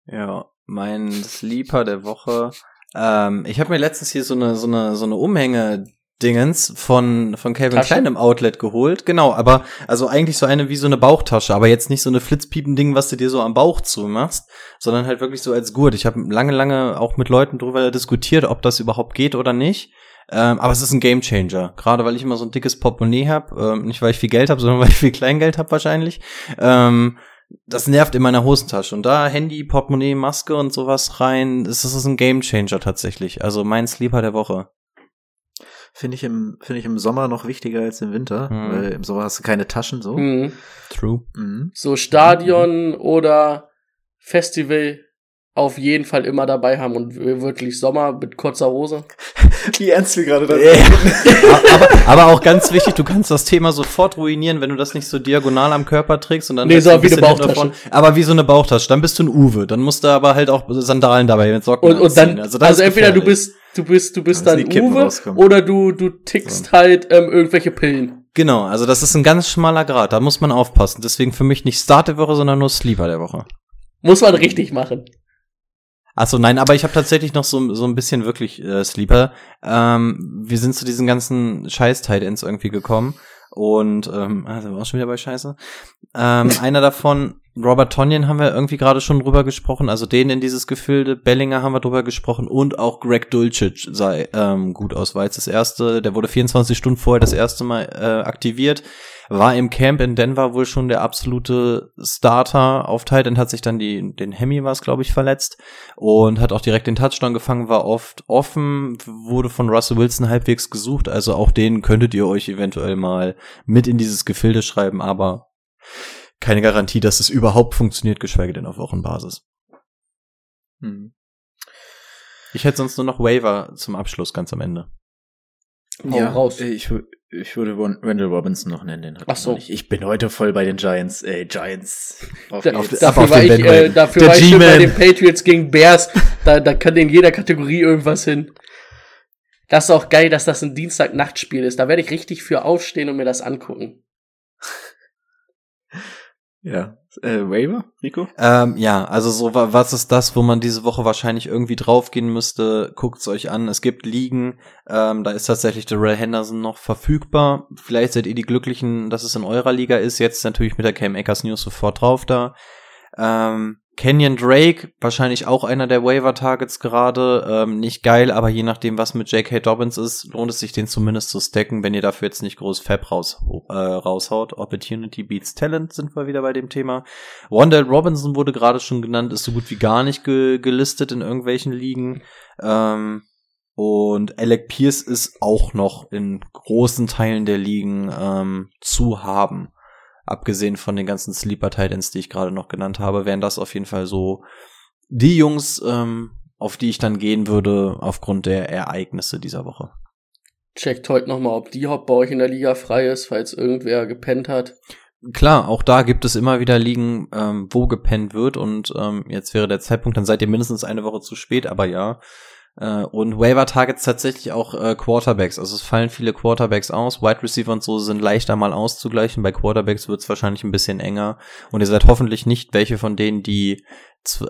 Ja, mein Sleeper der Woche. Ähm, ich habe mir letztens hier so eine so eine so eine Umhänge Dingens von von Calvin Tasche? Klein im Outlet geholt. Genau, aber also eigentlich so eine wie so eine Bauchtasche, aber jetzt nicht so eine Flitzpiepen-Ding, was du dir so am Bauch zumachst, sondern halt wirklich so als Gurt. Ich habe lange, lange auch mit Leuten drüber diskutiert, ob das überhaupt geht oder nicht. Ähm, aber es ist ein Gamechanger, gerade weil ich immer so ein dickes Portemonnaie habe, ähm, nicht weil ich viel Geld habe, sondern <laughs> weil ich viel Kleingeld habe wahrscheinlich. Ähm, das nervt in meiner Hosentasche. Und da Handy, Portemonnaie, Maske und sowas rein, das ist ein Gamechanger tatsächlich. Also mein Sleeper der Woche. Finde ich, im, finde ich im Sommer noch wichtiger als im Winter, Mhm. weil im Sommer hast du keine Taschen so. Mhm. True. Mhm. So Stadion oder Festival auf jeden Fall immer dabei haben und wirklich Sommer mit kurzer Hose. <laughs> Wie ernst wir gerade da <laughs> aber, aber auch ganz wichtig, du kannst das Thema sofort ruinieren, wenn du das nicht so diagonal am Körper trägst und dann Nee, so ein wie eine Bauchtasche. davon. Aber wie so eine Bauchtasche. Dann bist du ein Uwe. Dann musst du aber halt auch Sandalen dabei mit Socken Und, und dann, also, das ist entweder du bist, du bist, du bist Da dann Kippen Uwe rauskommen. oder du, du tickst halt ähm, irgendwelche Pillen. Genau, also das ist ein ganz schmaler Grad. Da muss man aufpassen. Deswegen für mich nicht Start der Woche, sondern nur Sleeper der Woche. Muss man richtig machen. Achso, nein, aber ich habe tatsächlich noch so, so ein bisschen wirklich äh, Sleeper. Ähm, wir sind zu diesen ganzen scheiß tight ends irgendwie gekommen. Und, ähm, also war auch schon wieder bei Scheiße. Ähm, <laughs> einer davon, Robert Tonyan haben wir irgendwie gerade schon drüber gesprochen, also den in dieses Gefilde, Bellinger haben wir drüber gesprochen und auch Greg Dulcich sei ähm, gut aus, war jetzt das erste, der wurde 24 Stunden vorher das erste Mal äh, aktiviert, war im Camp in Denver wohl schon der absolute Starter auf Titan, hat sich dann die, den Hemi war es, glaube ich, verletzt und hat auch direkt den Touchdown gefangen, war oft offen, wurde von Russell Wilson halbwegs gesucht, also auch den könntet ihr euch eventuell mal mit in dieses Gefilde schreiben, aber keine Garantie, dass es überhaupt funktioniert, geschweige denn auf Wochenbasis. Mhm. Ich hätte sonst nur noch Waiver zum Abschluss ganz am Ende. Hau raus. äh, Ich, ich würde Randall Robinson noch nennen. Den Ach so. Ich bin heute voll bei den Giants. Ey, Giants. Auf Da, dafür war ich, äh, dafür Der war ich schon bei den Patriots gegen Bears. Da, da kann in jeder Kategorie irgendwas hin. Das ist auch geil, dass das ein Dienstag-Nachtspiel ist. Da werde ich richtig für aufstehen und mir das angucken. ja. Äh, Waiver, Rico? Ähm, ja, also so wa- was ist das, wo man diese Woche wahrscheinlich irgendwie draufgehen müsste? Guckt's euch an. Es gibt Ligen, ähm, da ist tatsächlich Darrell Henderson noch verfügbar. Vielleicht seid ihr die Glücklichen, dass es in eurer Liga ist. Jetzt natürlich mit der Cam Akers News sofort drauf da. Ähm, Kenyon Drake, wahrscheinlich auch einer der Waiver-Targets gerade. Ähm, nicht geil, aber je nachdem, was mit J.K. Dobbins ist, lohnt es sich, den zumindest zu stacken, wenn ihr dafür jetzt nicht groß Fab raus, äh, raushaut. Opportunity beats Talent sind wir wieder bei dem Thema. Wandell Robinson wurde gerade schon genannt, ist so gut wie gar nicht ge gelistet in irgendwelchen Ligen. Ähm, und Alec Pierce ist auch noch in großen Teilen der Ligen ähm, zu haben. Abgesehen von den ganzen Sleeper Titans, die ich gerade noch genannt habe, wären das auf jeden Fall so die Jungs, ähm, auf die ich dann gehen würde aufgrund der Ereignisse dieser Woche. Checkt heute nochmal, ob die Hop bei euch in der Liga frei ist, falls irgendwer gepennt hat. Klar, auch da gibt es immer wieder Ligen, ähm, wo gepennt wird und ähm, jetzt wäre der Zeitpunkt, dann seid ihr mindestens eine Woche zu spät, aber ja. Äh, und Waiver Targets tatsächlich auch äh, Quarterbacks. Also es fallen viele Quarterbacks aus. Wide Receiver und so sind leichter mal auszugleichen. Bei Quarterbacks wird es wahrscheinlich ein bisschen enger. Und ihr seid hoffentlich nicht welche von denen, die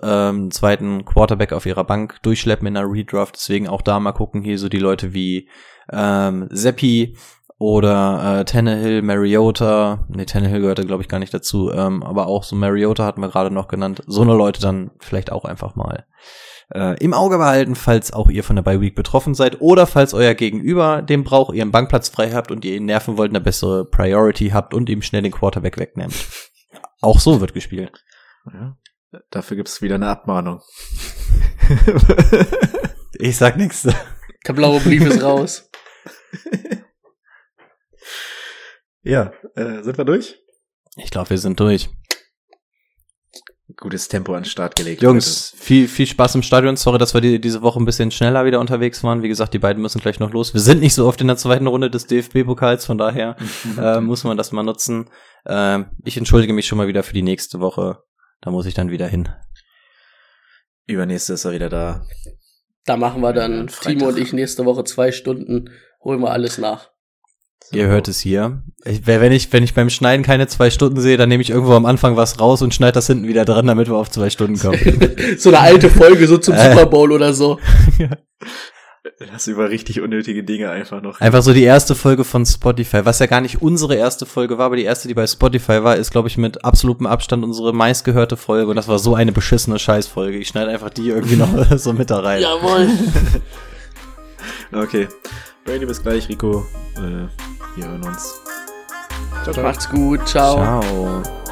ähm, zweiten Quarterback auf ihrer Bank durchschleppen in einer Redraft. Deswegen auch da mal gucken, hier so die Leute wie ähm, Seppi oder äh, Tannehill, Mariota, nee, Tannehill gehörte glaube ich gar nicht dazu, ähm, aber auch so Mariota hatten wir gerade noch genannt. So eine Leute dann vielleicht auch einfach mal äh, im Auge behalten, falls auch ihr von der Bye Week betroffen seid oder falls euer Gegenüber den braucht, ihr einen Bankplatz frei habt und ihr ihn nerven wollt, eine bessere Priority habt und ihm schnell den Quarterback wegnehmt. <laughs> Auch so wird gespielt. Ja. Dafür gibt's wieder eine Abmahnung. <laughs> Ich sag nichts. Der blaue Brief ist raus. <laughs> Ja, äh, sind wir durch? Ich glaube, wir sind durch. Gutes Tempo an den Start gelegt. Jungs, viel, viel Spaß im Stadion. Sorry, dass wir die, diese Woche ein bisschen schneller wieder unterwegs waren. Wie gesagt, die beiden müssen gleich noch los. Wir sind nicht so oft in der zweiten Runde des DFB-Pokals, von daher <laughs> äh, muss man das mal nutzen. Ähm, ich entschuldige mich schon mal wieder für die nächste Woche. Da muss ich dann wieder hin. Übernächste ist er wieder da. Da machen wir Ja, dann, Freitag. Timo und ich, nächste Woche zwei Stunden, holen wir alles nach. Ihr hört es hier. Ich, wenn ich, wenn ich beim Schneiden keine zwei Stunden sehe, dann nehme ich irgendwo am Anfang was raus und schneide das hinten wieder dran, damit wir auf zwei Stunden kommen. <laughs> so eine alte Folge, so zum Äh. Super Bowl oder so. <laughs> Das über richtig unnötige Dinge einfach noch. Einfach so die erste Folge von Spotify, was ja gar nicht unsere erste Folge war, aber die erste, die bei Spotify war, ist, glaube ich, mit absolutem Abstand unsere meistgehörte Folge und das war so eine beschissene Scheißfolge. Ich schneide einfach die irgendwie noch <laughs> so mit da rein. Jawohl. Okay. Brady, bis gleich, Rico. Äh, wir hören uns. Ciao, ciao. Macht's gut, ciao. Ciao.